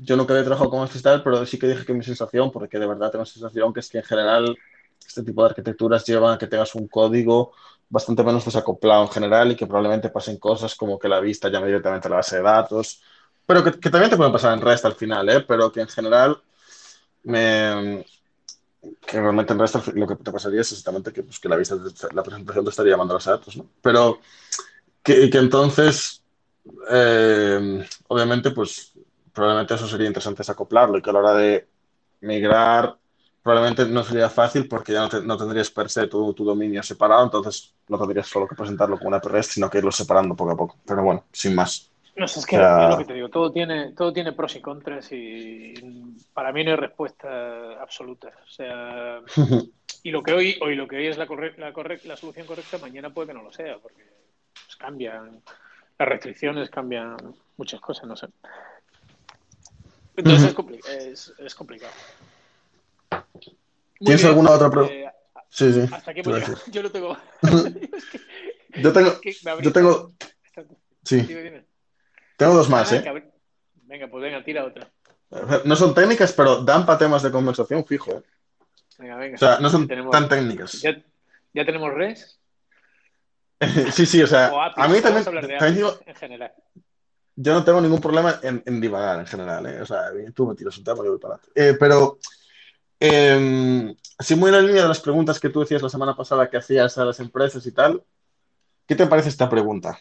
yo nunca había trabajado con este tal, pero sí que dije que mi sensación, porque de verdad tengo sensación que es que en general este tipo de arquitecturas llevan a que tengas un código bastante menos desacoplado en general y que probablemente pasen cosas como que la vista llame directamente a la base de datos, pero que, que también te pueden pasar en REST al final, ¿eh? Pero que en general me, que realmente en REST lo que te pasaría es exactamente que, pues, que la vista, la presentación te estaría llamando a los datos, ¿no? Pero que, que entonces, eh, obviamente, pues probablemente eso sería interesante es acoplarlo y que a la hora de migrar probablemente no sería fácil porque ya no, te- no tendrías per se tu, tu dominio separado, entonces no tendrías solo que presentarlo como una REST, sino que irlo separando poco a poco. Pero bueno, sin más. No sé, es que O sea- es lo que te digo, todo tiene, todo tiene pros y contras y para mí no hay respuesta absoluta. O sea, (laughs) y lo que hoy, hoy lo que hoy es la, corre- la, corre- la solución correcta, mañana puede que no lo sea, porque pues, cambian, las restricciones cambian muchas cosas, no sé. Entonces es, compli- es, es complicado. Muy ¿Tienes bien, alguna otra pregunta? eh, Sí, sí. hasta aquí. (laughs) Yo no tengo. (laughs) Es que- Yo tengo, es que yo tengo, sí. Tengo dos más, Ah, ¿eh? Venga, pues venga, tira otra. No son técnicas, pero dan para temas de conversación fijo. ¿eh? Venga, venga. O sea, no son tenemos- tan técnicas. ¿Ya, ya tenemos res? (laughs) Sí, sí, o sea, ¿O APIs? a mí también, también digo, en general. yo no tengo ningún problema en, en divagar en general, ¿eh? O sea, tú me tiras un tema y voy para adelante. Eh, pero, eh, así muy en la línea de las preguntas que tú decías la semana pasada que hacías a las empresas y tal, ¿qué te parece esta pregunta?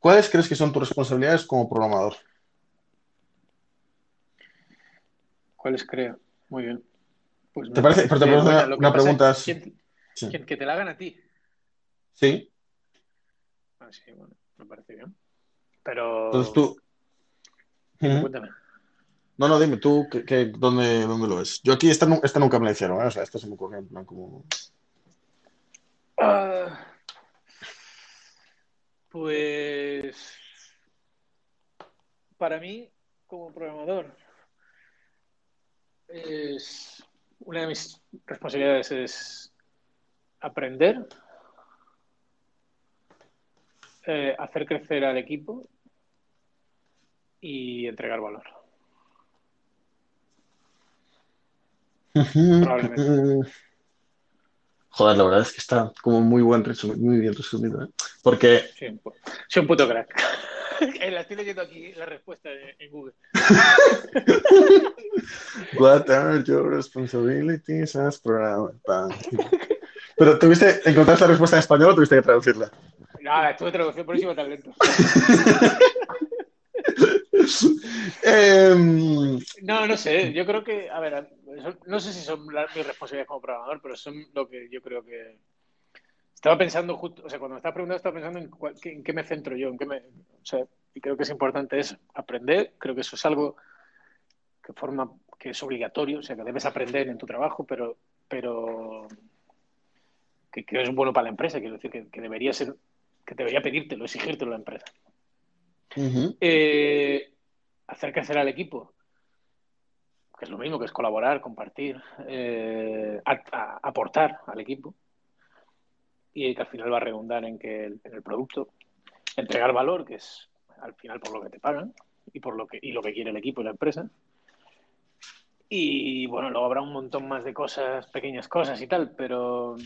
¿Cuáles crees que son tus responsabilidades como programador? ¿Cuáles creo? Muy bien. Pues ¿Te parece? Pero te buena. una- que pregunta es ¿quién- Sí. quién- que te la hagan a ti. Sí. Ah, sí, bueno, me parece bien. Pero. Entonces tú. Cuéntame. No, no, dime tú, ¿qué, qué- dónde, dónde lo ves? Yo aquí esta, nu- esta nunca me la hicieron, ¿eh? O sea, esta se me ocurrió en plan como... Ah, pues. Para mí, como programador, es una de mis responsabilidades es aprender, eh, hacer crecer al equipo y entregar valor. Probablemente. (laughs) Joder, la verdad es que está como muy buen resumido, muy bien resumido, ¿eh? Porque, Soy un, soy un puto crack. (laughs) la estoy leyendo aquí, la respuesta en Google. (laughs) What are your responsibilities as programmer? Pero tuviste, ¿encontraste la respuesta en español o tuviste que traducirla? Nada, estuve traduciendo por eso talento. (laughs) Em, no, no sé. Yo creo que, a ver, no sé si son las, mis responsabilidades como programador, pero son lo que yo creo que. Estaba pensando justo, o sea, cuando me estaba preguntando, estaba pensando en, en qué me centro yo, en qué me. O sea, y creo que es importante es aprender. Creo que eso es algo que forma, que es obligatorio, o sea, que debes aprender en tu trabajo, pero, pero que creo que es bueno para la empresa, quiero decir, que, que debería ser, que debería pedírtelo, exigírtelo la empresa. Eh, hacer al equipo, que es lo mismo que es colaborar, compartir, eh, aportar al equipo y que al final va a redundar en que el, en el producto entregar valor, que es al final por lo que te pagan y por lo que y lo que quiere el equipo y la empresa. Y bueno, luego habrá un montón más de cosas, pequeñas cosas y tal, pero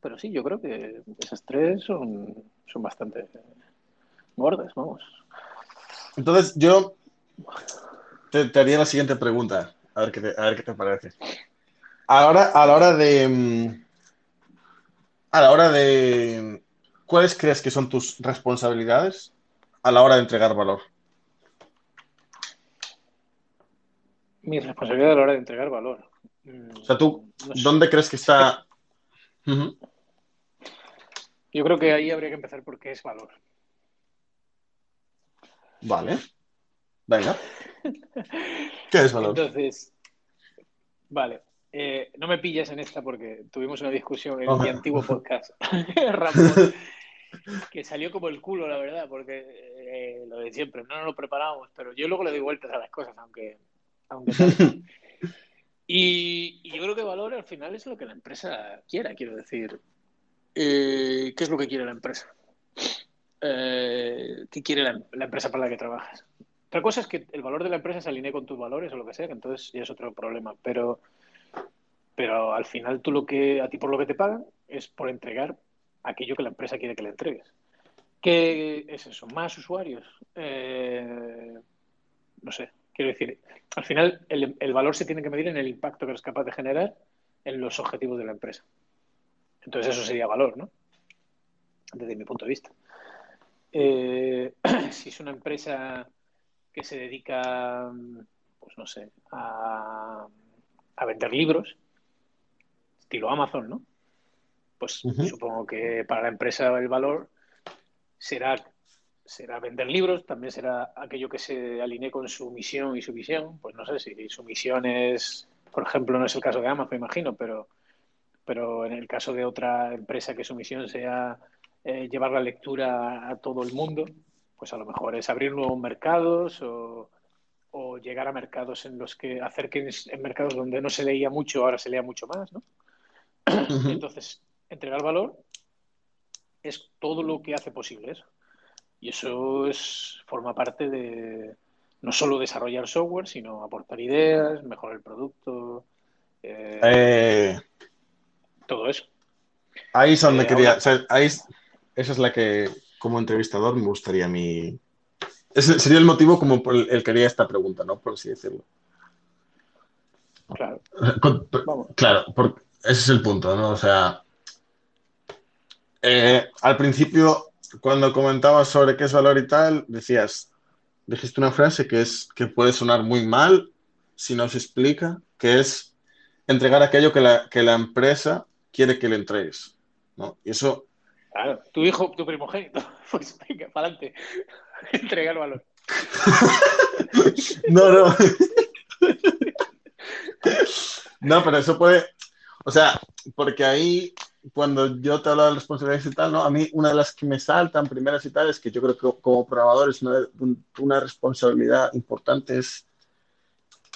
pero sí, yo creo que esas tres son, son bastante gordas, vamos. Entonces, yo te, haría la siguiente pregunta, a ver qué te, a ver qué te parece. Ahora, a la hora de. Mm, a la hora de. ¿Cuáles crees que son tus responsabilidades a la hora de entregar valor? Mi responsabilidad a la hora de entregar valor. O sea, tú, ¿dónde crees que está? Yo creo que ahí habría que empezar porque es valor. Vale. Venga. ¿Qué es valor? Entonces, vale. Eh, no me pillas en esta porque tuvimos una discusión en mi antiguo podcast, (laughs) que salió como el culo, la verdad, porque eh, lo de siempre, no nos lo preparamos, pero yo luego le doy vueltas a las cosas, aunque... aunque (laughs) y, y, yo creo que valor al final es lo que la empresa quiera, quiero decir. Eh, ¿Qué es lo que quiere la empresa? Eh, qué quiere la, empresa para la que trabajas. Otra cosa es que el valor de la empresa se alinee con tus valores o lo que sea, entonces ya es otro problema. Pero, pero al final tú lo que, a ti por lo que te pagan es por entregar aquello que la empresa quiere que le entregues. ¿Qué es eso? ¿Más usuarios? Eh, no sé, quiero decir, al final el, el, valor se tiene que medir en el impacto que eres capaz de generar en los objetivos de la empresa. Entonces eso sería valor, ¿no? Desde mi punto de vista. Eh, (clears throat) si es una empresa que se dedica, pues no sé, a, vender libros, estilo Amazon, ¿no? Pues supongo que para la empresa el valor será, será vender libros, también será aquello que se alinee con su misión y su visión. Pues no sé si su misión es, por ejemplo, no es el caso de Amazon, imagino, pero, pero en el caso de otra empresa que su misión sea eh, llevar la lectura a todo el mundo, pues a lo mejor es abrir nuevos mercados o, llegar a mercados en los que hacer que en mercados donde no se leía mucho ahora se lea mucho más, ¿no? Entonces, entregar valor es todo lo que hace posible eso. Y eso es, forma parte de no solo desarrollar software, sino aportar ideas, mejorar el producto, eh, eh. todo eso. Ahí es donde quería. ahí, esa es la que, como entrevistador, me gustaría a mí. Ese sería el motivo como por el, que haría esta pregunta, ¿no? Por así decirlo. Claro. Claro, porque ese es el punto, ¿no? O sea, eh, al principio, cuando comentabas sobre qué es valor y tal, decías, dijiste una frase que es que puede sonar muy mal si no se explica, que es entregar aquello que la, que la empresa quiere que le entregues, ¿no? Y eso Claro, tu hijo, tu primogénito. (laughs) Pues venga, para adelante. (laughs) Entrega el valor. (laughs) no, no. no, pero eso puede. O sea, porque ahí, cuando yo te hablo de responsabilidades y tal, ¿no? A mí, una de las que me saltan primeras y tal es que yo creo que como programador es una, una responsabilidad importante. Es,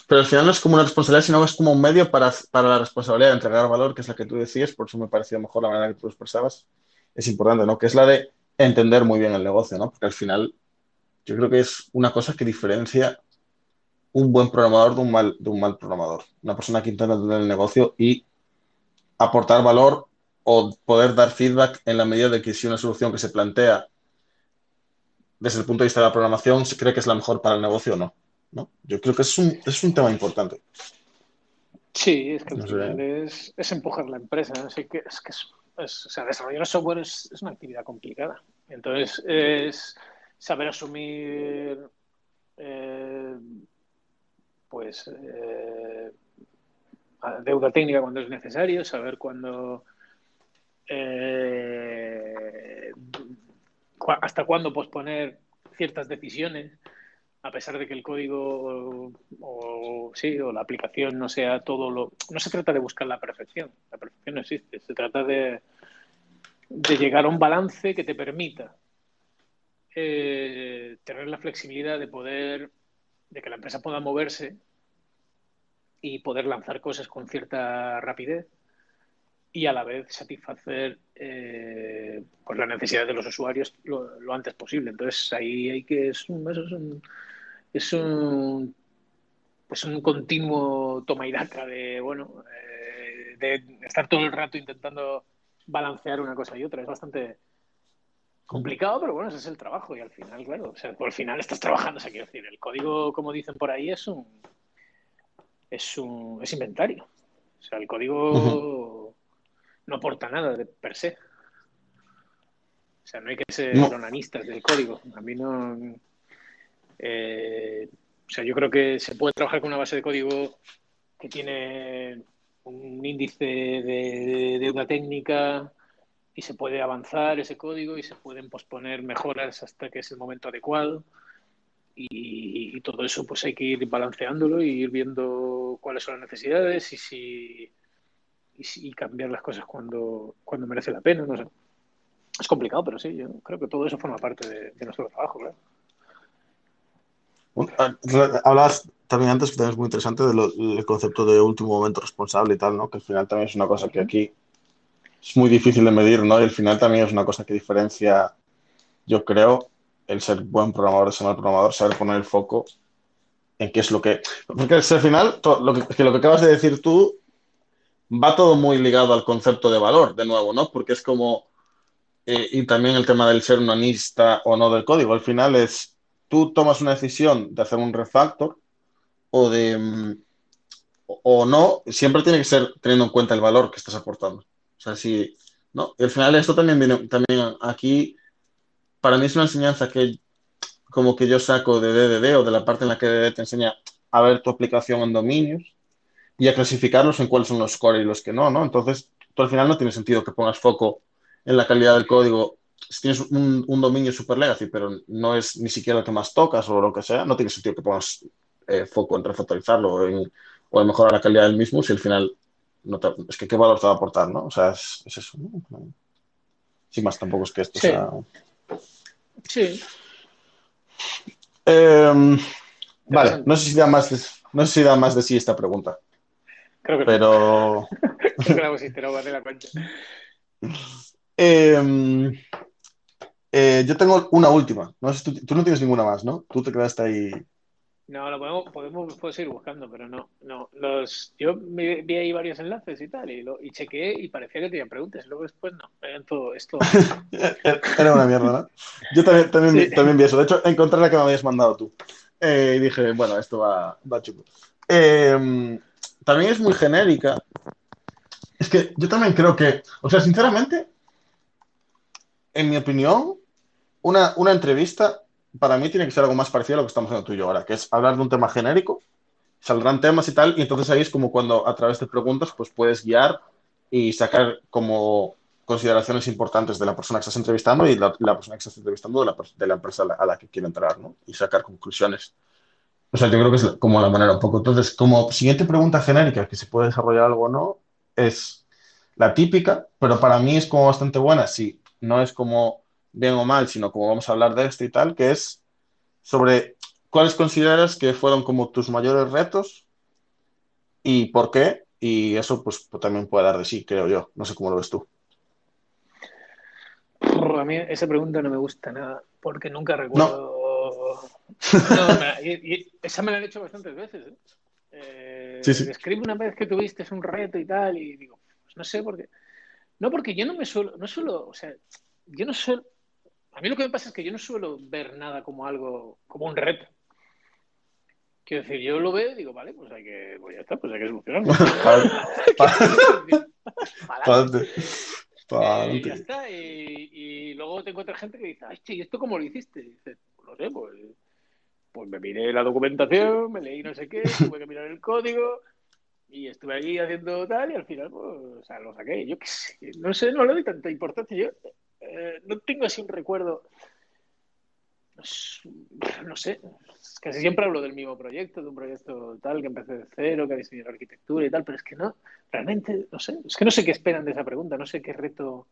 pero al final no es como una responsabilidad, sino es como un medio para, para la responsabilidad de entregar valor, que es la que tú decías, por eso me pareció mejor la manera que tú lo expresabas es importante, ¿no? Que es la de entender muy bien el negocio, ¿no? Porque al final yo creo que es una cosa que diferencia un buen programador de un mal, de un mal programador. Una persona que intenta entender el negocio y aportar valor o poder dar feedback en la medida de que si una solución que se plantea desde el punto de vista de la programación, se cree que es la mejor para el negocio o no. ¿no? Yo creo que es un, es un tema importante. Sí, es que es, empujar la empresa. Así que es que o sea, desarrollar software es, una actividad complicada. Entonces, es saber asumir eh, pues eh, deuda técnica cuando es necesario, saber cuándo eh, hasta cuándo posponer ciertas decisiones a pesar de que el código o, sí, o la aplicación no sea todo lo... No se trata de buscar la perfección, la perfección no existe, se trata de, llegar a un balance que te permita eh, tener la flexibilidad de poder, de que la empresa pueda moverse y poder lanzar cosas con cierta rapidez y a la vez satisfacer eh, pues la necesidad de los usuarios lo, antes posible. Entonces ahí hay que es un, es un, es un pues un continuo toma y daca de bueno eh, de estar todo el rato intentando balancear una cosa y otra. Es bastante complicado, pero bueno, ese es el trabajo y al final, claro, o sea, por el final estás trabajando, o sea, quiero decir, el código, como dicen por ahí, es un es un es inventario. O sea, el código no aporta nada de per se. O sea, no hay que ser no. del código. A mí no eh, o sea, yo creo que se puede trabajar con una base de código que tiene un índice de, deuda técnica y se puede avanzar ese código y se pueden posponer mejoras hasta que es el momento adecuado. Y, todo eso pues hay que ir balanceándolo y ir viendo cuáles son las necesidades y si, y cambiar las cosas cuando, cuando merece la pena. No sé. Es complicado, pero sí, yo creo que todo eso forma parte de, nuestro trabajo. ¿verdad? Ah, hablabas también antes, que también es muy interesante, del concepto de último momento responsable y tal, ¿no? Que al final también es una cosa que aquí es muy difícil de medir, ¿no? Y al final también es una cosa que diferencia, yo creo, el ser buen programador de ser mal programador, saber poner el foco en qué es lo que... Porque al final, lo que, lo que acabas de decir tú va todo muy ligado al concepto de valor, de nuevo, ¿no? Porque es como... Eh, y también el tema del ser unanista o no del código. Al final es tú tomas una decisión de hacer un refactor o de mm, o no, siempre tiene que ser teniendo en cuenta el valor que estás aportando. O sea, si, ¿no? Y al final esto también viene, también aquí, para mí es una enseñanza que como que yo saco de DDD o de la parte en la que DDD te enseña a ver tu aplicación en dominios y a clasificarlos en cuáles son los core y los que no, ¿no? Entonces, tú al final no tiene sentido que pongas foco en la calidad del código tienes un, dominio super legacy, pero no es ni siquiera el que más tocas o lo que sea, no tiene sentido que pongas eh, foco en refactorizarlo o en, mejorar la calidad del mismo si al final no es que qué valor te va a aportar, ¿no? O sea, es, eso. Sin más, tampoco es que esto sea. Sí. Em, vale, no sé si da más de, no sé si da más de sí esta pregunta. Creo que pero. (laughs) Creo que te lo vale la cuenta. Eh, eh, yo tengo una última. No sé, tú, no tienes ninguna más, ¿no? Tú te quedaste ahí. No, lo podemos, podemos, seguir buscando, pero no. no los, yo vi ahí varios enlaces y tal, y, lo, y chequeé y parecía que tenía preguntas, luego después no. todo esto. (laughs) Era una mierda, ¿no? Yo también, también, también, vi eso. De hecho, encontré la que me habías mandado tú. Eh, y dije, bueno, esto va, va chulo. Em, también es muy genérica. Es que yo también creo que, o sea, sinceramente, en mi opinión, una, una entrevista para mí tiene que ser algo más parecido a lo que estamos haciendo tú y yo ahora, que es hablar de un tema genérico, saldrán temas y tal, y entonces ahí es como cuando a través de preguntas pues puedes guiar y sacar como consideraciones importantes de la persona que estás entrevistando y la, persona que estás entrevistando de la, de la empresa a la, que quiere entrar, ¿no? Y sacar conclusiones. O sea, yo creo que es como la manera un poco. Entonces, como siguiente pregunta genérica, que se puede desarrollar algo o no, es la típica, pero para mí es como bastante buena, sí no es como bien o mal, sino como vamos a hablar de esto y tal, que es sobre cuáles consideras que fueron como tus mayores retos y por qué. Y eso pues, pues, también puede dar de sí, creo yo. No sé cómo lo ves tú. A mí esa pregunta no me gusta nada, porque nunca recuerdo... esa me la han hecho bastantes veces. ¿eh? Eh, escribe una vez que tuviste un reto y tal, y digo, pues no sé por qué. No, porque yo no me suelo, no suelo, o sea, yo no suelo, A mí lo que me pasa es que yo no suelo ver nada como algo, como un reto. Quiero decir, yo lo veo y digo, vale, pues hay que, pues ya está, pues hay que solucionarlo. (laughs) (laughs) Eh, ya está. Y, y, luego te encuentras gente que dice, ay, che, ¿y esto cómo lo hiciste? Y dices, pues no sé, pues, pues me miré la documentación, me leí no sé qué, tuve que mirar el código y estuve ahí haciendo tal y al final, pues, o sea, lo saqué. Yo qué sé, no sé, no le doy tanta importancia. Yo eh, no tengo así un recuerdo. No sé, casi siempre hablo del mismo proyecto, de un proyecto tal que empecé de cero, que diseñado la arquitectura y tal, pero es que no, realmente, no sé, es que no sé qué esperan de esa pregunta, no sé qué reto,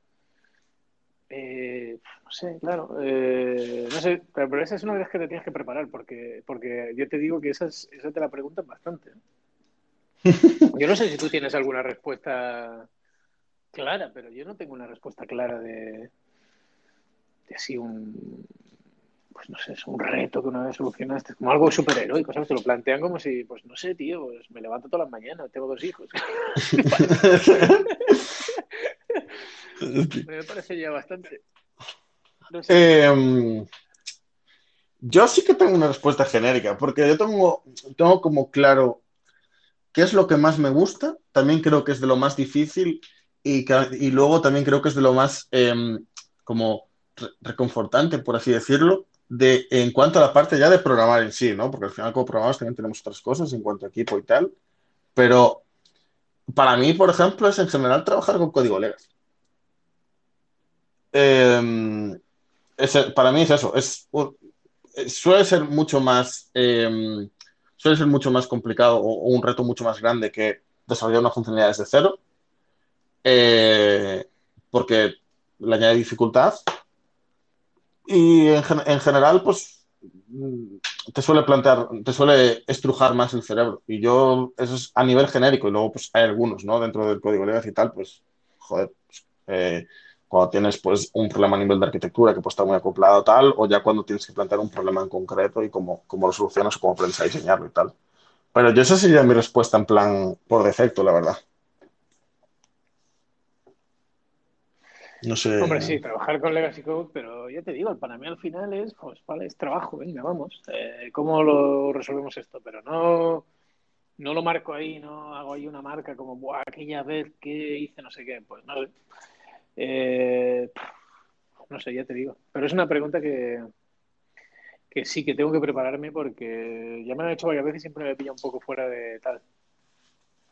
eh, no sé, claro, eh, no sé, pero, esa es una de las que te tienes que preparar, porque, porque yo te digo que esa, esa te la preguntan bastante. (laughs) Yo no sé si tú tienes alguna respuesta clara, pero yo no tengo una respuesta clara de, de así un, pues no sé, es un reto que una vez solucionaste, como algo superheroico, ¿sabes? Te lo plantean como si, pues no sé, tío, pues me levanto todas las mañanas, tengo dos hijos. (laughs) me parece ya bastante. Em, yo sí que tengo una respuesta genérica, porque yo tengo, tengo como claro qué es lo que más me gusta, también creo que es de lo más difícil y, luego también creo que es de lo más em, como reconfortante, por así decirlo, de, en cuanto a la parte ya de programar en sí, ¿no? Porque al final como programadores también tenemos otras cosas en cuanto a equipo y tal, pero para mí, por ejemplo, es en general trabajar con código legacy. Em, para mí es eso, es, suele ser mucho más, em, suele ser mucho más complicado o, un reto mucho más grande que desarrollar una funcionalidad desde cero, eh, porque le añade dificultad y en, general, pues mm, te suele plantear, te suele estrujar más el cerebro. Y yo, eso es a nivel genérico, y luego pues hay algunos, ¿no? Dentro del código legacy y tal, pues, joder, pues, eh, cuando tienes pues un problema a nivel de arquitectura que pues está muy acoplado tal, o ya cuando tienes que plantear un problema en concreto y cómo, cómo lo solucionas o cómo aprendes a diseñarlo y tal. Pero yo esa sería mi respuesta en plan por defecto, la verdad. No sé. Hombre, sí, trabajar con Legacy Code, pero ya te digo, para mí al final es, pues, vale, es trabajo, venga, vamos. Eh, ¿Cómo lo resolvemos esto? Pero no, no lo marco ahí, no hago ahí una marca como, Buah, aquella vez que hice no sé qué, pues no sé. Eh, no sé, ya te digo. Pero es una pregunta que, que sí, que tengo que prepararme porque ya me lo han hecho varias veces y siempre me pilla un poco fuera de tal.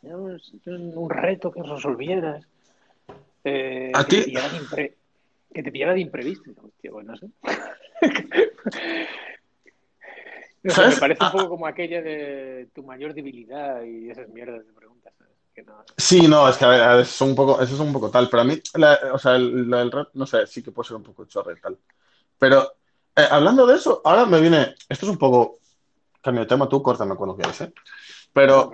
Un reto que resolvieras. Eh, ¿A que, ti? Te que te pillara de imprevisto. Hostia, pues no sé. (laughs) me parece un poco como aquella de tu mayor debilidad y esas mierdas de preguntas. Sí, no, es que a ver, es un poco, eso es un poco tal, pero a mí, o sea, el, el, no sé, sí que puede ser un poco chorre y tal. Pero eh, hablando de eso, ahora me viene, esto es un poco cambio de tema, tú córtame cuando quieras, ¿eh? Pero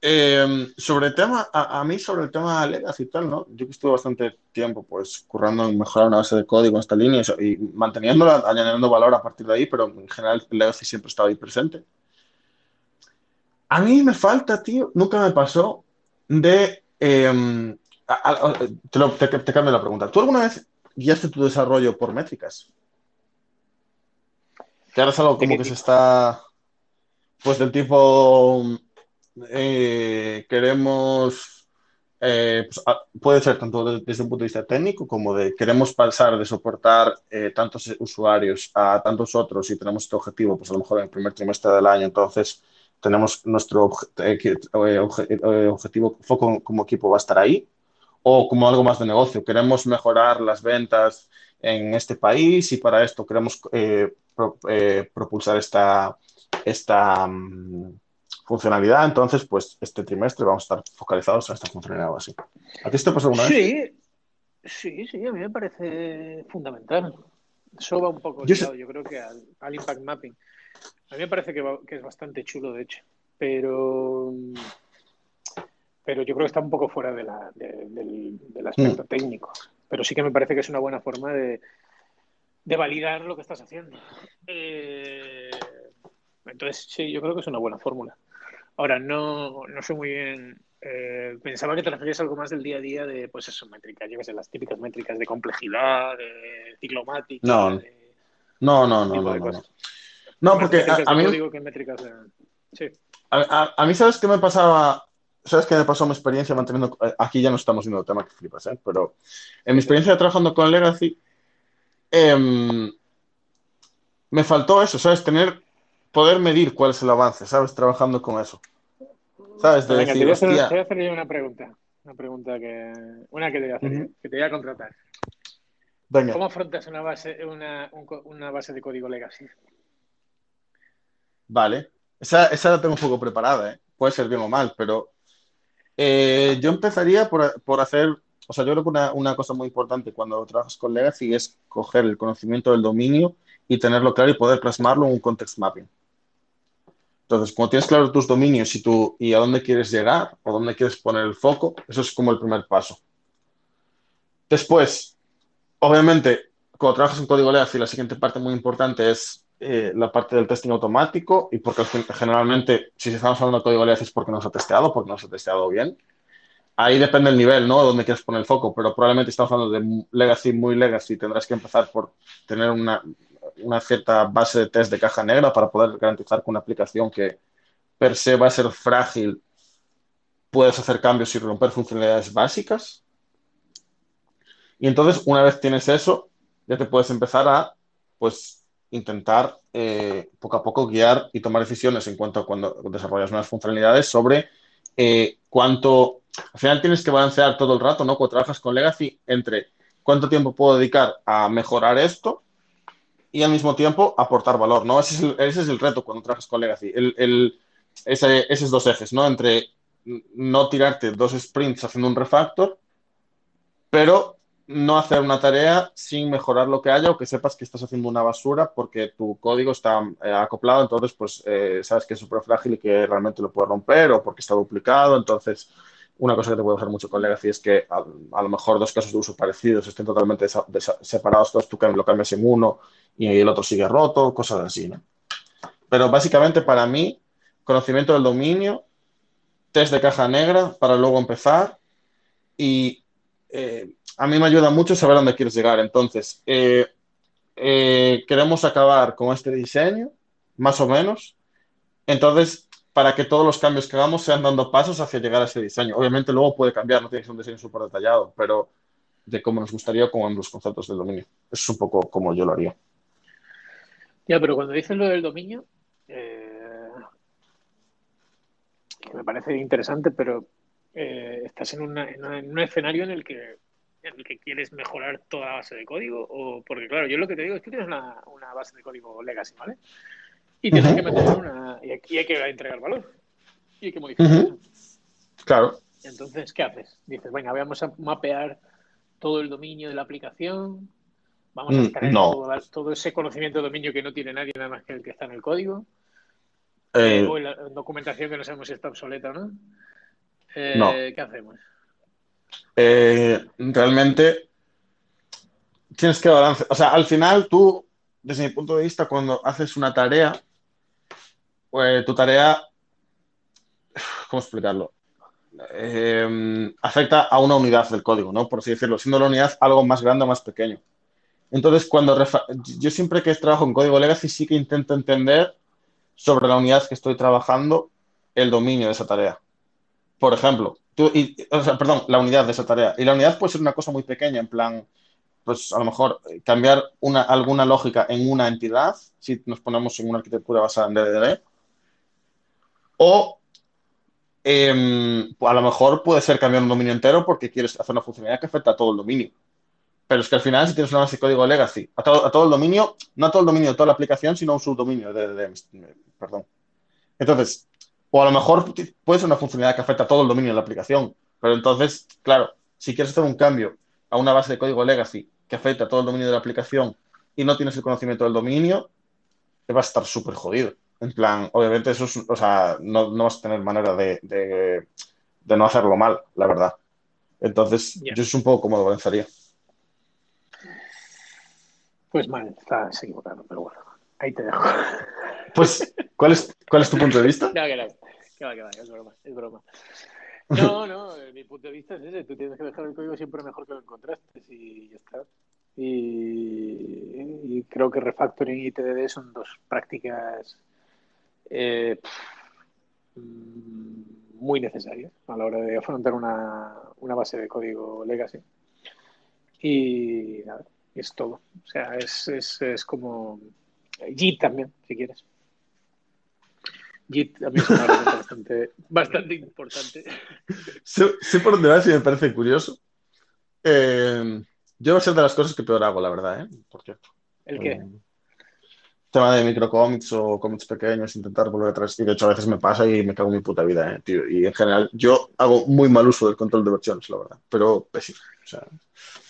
eh, sobre el tema, a, mí sobre el tema Legacy y tal, ¿no? Yo que estuve bastante tiempo pues currando en mejorar una base de código en esta línea y, manteniéndola, añadiendo valor a partir de ahí, pero en general Legacy siempre estaba ahí presente. A mí me falta, tío, nunca me pasó de... Em, te, te, cambio la pregunta. ¿Tú alguna vez guiaste tu desarrollo por métricas? Que ahora es algo como que se está... Pues del tipo eh, queremos, eh, pues, puede ser tanto desde un punto de vista técnico como de queremos pasar de soportar eh, tantos usuarios a tantos otros y tenemos este objetivo, pues a lo mejor en el primer trimestre del año, entonces tenemos nuestro objetivo, foco como equipo va a estar ahí, o como algo más de negocio, queremos mejorar las ventas en este país y para esto queremos propulsar esta, esta mm, funcionalidad, entonces, pues este trimestre vamos a estar focalizados en esta funcionalidad o así. ¿A ti te pasó alguna vez? Sí, sí, a mí me parece fundamental. Eso va un poco yo, yo creo que al, impact mapping. A mí me parece que, es bastante chulo, de hecho, pero pero yo creo que está un poco fuera de la, del, aspecto mm. técnico. Pero sí que me parece que es una buena forma de, de validar lo que estás haciendo. Eh, entonces, sí, yo creo que es una buena fórmula. Ahora, no, no sé muy bien Eh, pensaba que te referías a algo más del día a día de, pues eso, métricas, yo qué sé, las típicas métricas de complejidad, de ciclomática. No, de, no, no, no, no, no, no. porque a, a mí... Digo que métricas. Sí. A, a, a, mí, ¿sabes qué me pasaba? ¿Sabes qué me pasó mi experiencia manteniendo... Aquí ya no estamos viendo el tema que flipas, ¿eh? Pero en mi experiencia trabajando con Legacy, eh, me faltó eso, ¿sabes? Tener... Poder medir cuál es el avance, ¿sabes? Trabajando con eso. ¿Sabes? De Venga, decir, te, voy a hacer, hostia, te voy a hacer yo una pregunta. Una pregunta que... Una que te voy a hacer que te voy a contratar. venga, ¿Cómo afrontas una base, una, un una base de código legacy? vale. Esa, esa la tengo un poco preparada, ¿eh? Puede ser bien o mal, pero eh, yo empezaría por, por hacer, o sea, yo creo que una, una cosa muy importante cuando trabajas con Legacy es coger el conocimiento del dominio y tenerlo claro y poder plasmarlo en un context mapping. Entonces, cuando tienes claro tus dominios y, y a dónde quieres llegar o dónde quieres poner el foco, eso es como el primer paso. Después, obviamente, cuando trabajas en código Legacy, la siguiente parte muy importante es eh, la parte del testing automático y porque generalmente, si estamos hablando de código Legacy es porque no se ha testeado, porque no se ha testeado bien. Ahí depende el nivel, ¿no? Dónde quieres poner el foco, pero probablemente estamos hablando de Legacy muy Legacy, tendrás que empezar por tener una, una cierta base de test de caja negra para poder garantizar que una aplicación que per se va a ser frágil, puedes hacer cambios y romper funcionalidades básicas. Y entonces, una vez tienes eso, ya te puedes empezar a, pues, intentar eh, poco a poco guiar y tomar decisiones en cuanto a cuando desarrollas nuevas funcionalidades sobre eh, cuánto, al final tienes que balancear todo el rato, ¿no? Cuando trabajas con Legacy, entre cuánto tiempo puedo dedicar a mejorar esto y al mismo tiempo aportar valor, ¿no? Ese es el, ese es el reto cuando trabajas con Legacy, el, el, ese, esos dos ejes, ¿no? Entre no tirarte dos sprints haciendo un refactor, pero no hacer una tarea sin mejorar lo que haya o que sepas que estás haciendo una basura porque tu código está eh, acoplado, entonces pues eh, sabes que es súper frágil y que realmente lo puedes romper o porque está duplicado, entonces una cosa que te puede pasar mucho con Legacy es que a, lo mejor dos casos de uso parecidos estén totalmente separados, entonces tú lo cambias en uno y el otro sigue roto, cosas así, ¿no? Pero básicamente para mí, conocimiento del dominio, test de caja negra para luego empezar y eh, a mí me ayuda mucho saber dónde quieres llegar. Entonces, eh, eh, queremos acabar con este diseño, más o menos. Entonces, para que todos los cambios que hagamos sean dando pasos hacia llegar a ese diseño. Obviamente luego puede cambiar, no tiene que ser un diseño súper detallado, pero de cómo nos gustaría con los conceptos del dominio. Es un poco como yo lo haría. Ya, pero cuando dices lo del dominio, eh, que me parece interesante, pero eh, estás en, un escenario en el que el que quieres mejorar toda la base de código, o porque claro, yo lo que te digo es que tienes una base de código legacy, ¿vale? Y tienes que meter una y hay, y hay que entregar valor y hay que modificar. Claro. Entonces, ¿qué haces? Dices, venga, vamos a mapear todo el dominio de la aplicación, vamos a Mm, extraer No. todo, ese conocimiento de dominio que no tiene nadie nada más que el que está en el código, eh, Eh, o en la documentación que no sabemos si está obsoleta o no. Eh, no. ¿Qué hacemos? Eh, realmente tienes que balancear. O sea, al final tú, desde mi punto de vista, cuando haces una tarea, pues tu tarea, ¿cómo explicarlo? Eh, afecta a una unidad del código, ¿no? Por así decirlo, siendo la unidad algo más grande o más pequeño. Entonces, cuando yo siempre que trabajo en código legacy sí que intento entender sobre la unidad que estoy trabajando el dominio de esa tarea. Por ejemplo, tú, y, perdón, la unidad de esa tarea. Y la unidad puede ser una cosa muy pequeña, en plan, pues a lo mejor eh, cambiar una, alguna lógica en una entidad, si nos ponemos en una arquitectura basada en DDD, o eh, a lo mejor puede ser cambiar un dominio entero porque quieres hacer una funcionalidad que afecta a todo el dominio. Pero es que al final, si tienes una base de código legacy, a todo, el dominio, no a todo el dominio de toda la aplicación, sino a un subdominio de DDD, perdón. Entonces, o a lo mejor puede ser una funcionalidad que afecta a todo el dominio de la aplicación, pero entonces, claro, si quieres hacer un cambio a una base de código legacy que afecta a todo el dominio de la aplicación y no tienes el conocimiento del dominio, te vas a estar súper jodido. En plan, obviamente eso es, o sea, no, no vas a tener manera de, de, de, no hacerlo mal, la verdad. Entonces, yo es un poco como lo balancearía. Pues mal, estás equivocado, pero bueno, ahí te dejo. Pues, ¿cuál es, cuál es tu punto de vista? (laughs) Va, que va, que va, que va, es broma, es broma. No, no, mi punto de vista es ese. Tú tienes que dejar el código siempre mejor que lo encontraste y ya está. Y, creo que refactoring y TDD son dos prácticas eh, muy necesarias a la hora de afrontar una, una base de código legacy. Y nada, es todo. O sea, es, es, es como Git también, si quieres. Git también es una (laughs) bastante, bastante importante. Sí, por dónde vas y me parece curioso. Eh, yo va a ser de las cosas que peor hago, la verdad, ¿eh? Por cierto. ¿El qué? Eh, tema de microcómics o cómics pequeños, intentar volver atrás. Y de hecho, a veces me pasa y me cago en mi puta vida, ¿eh, tío? Y en general, yo hago muy mal uso del control de versiones, la verdad. Pero pésimo. O sea,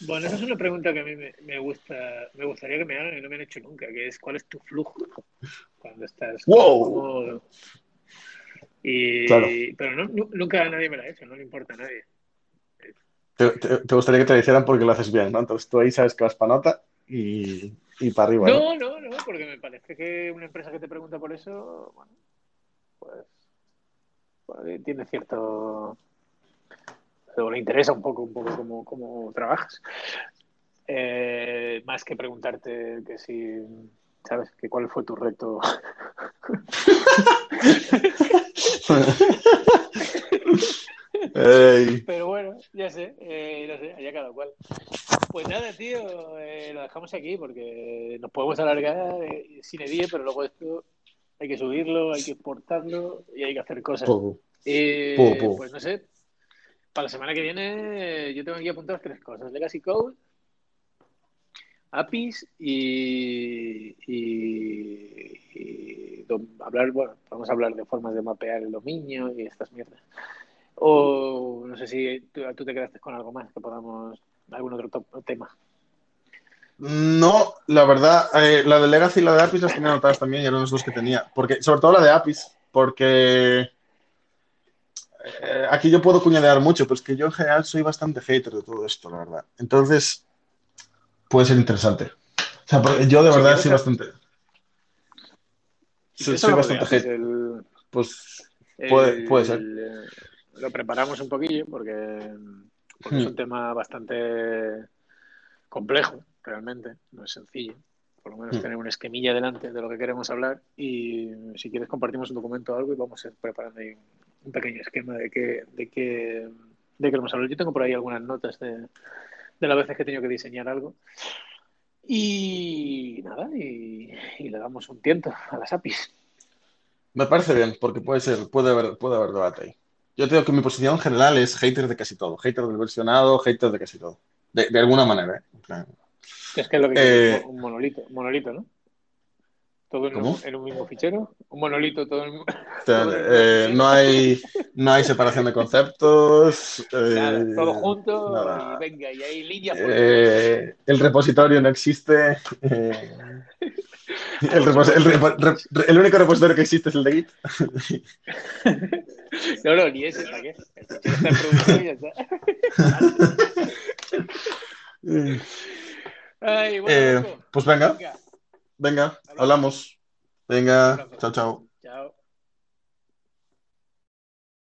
bueno, esa es una pregunta que a mí me, gusta, me gustaría que me hagan y no me han hecho nunca, que es ¿cuál es tu flujo cuando estás? ¡Wow! Y, Pero no, nunca nadie me lo ha hecho, no le importa a nadie. Te, gustaría que te lo hicieran porque lo haces bien, ¿no? Entonces tú ahí sabes que vas para nota y, y para arriba. No, no, no, porque me parece que una empresa que te pregunta por eso, bueno, pues, pues tiene cierto o le interesa un poco, un poco cómo, trabajas. Eh, más que preguntarte que si, ¿sabes? Que cuál fue tu reto. (laughs) (laughs) Pero bueno, ya sé, eh, no sé, allá cada cual. Pues nada, tío, eh, lo dejamos aquí porque nos podemos alargar sin edie, pero luego esto hay que subirlo, hay que exportarlo y hay que hacer cosas. Pues no sé, para la semana que viene yo tengo aquí apuntadas tres cosas. Legacy Code, APIs y, hablar, bueno, vamos a hablar de formas de mapear el dominio y estas mierdas. O no sé si tú, te quedaste con algo más que podamos, algún otro tema. No, la verdad, eh, la de Legacy y la de APIs las tenía anotadas también y eran los dos que tenía. Porque, sobre todo la de APIs, porque eh, aquí yo puedo cuñadear mucho, pero es que yo en general soy bastante hater de todo esto, la verdad. Entonces, puede ser interesante. O sea, yo de verdad soy bastante. Soy, bastante hater. Pues puede, ser. Lo preparamos un poquillo porque, es un hmm. tema bastante complejo, realmente. No es sencillo por lo menos hmm. tener una esquemilla delante de lo que queremos hablar y si quieres compartimos un documento o algo y vamos a ir preparando ahí un pequeño esquema de que, de que, de queremos hablar. Yo tengo por ahí algunas notas de, de las veces que he tenido que diseñar algo. Y nada, y, le damos un tiento a las APIs. Me parece bien, porque puede ser, puede haber, puede haber debate ahí. Yo tengo que mi posición general es hater de casi todo. Hater del versionado, hater de casi todo. De, de alguna manera, ¿eh? Es que es lo que eh, un monolito, monolito, ¿no? todo en un, mismo fichero, un monolito todo en (laughs) eh, no hay no hay separación de conceptos eh, todo junto y venga y hay líneas eh, el repositorio no existe el, el, único repositorio que existe es el de Git (laughs) (laughs) no no ni ese ¿para qué? el fichero está en producción y ya está (laughs) Ay, bueno, pues venga. venga. Venga, hablamos. Venga, chao, chao.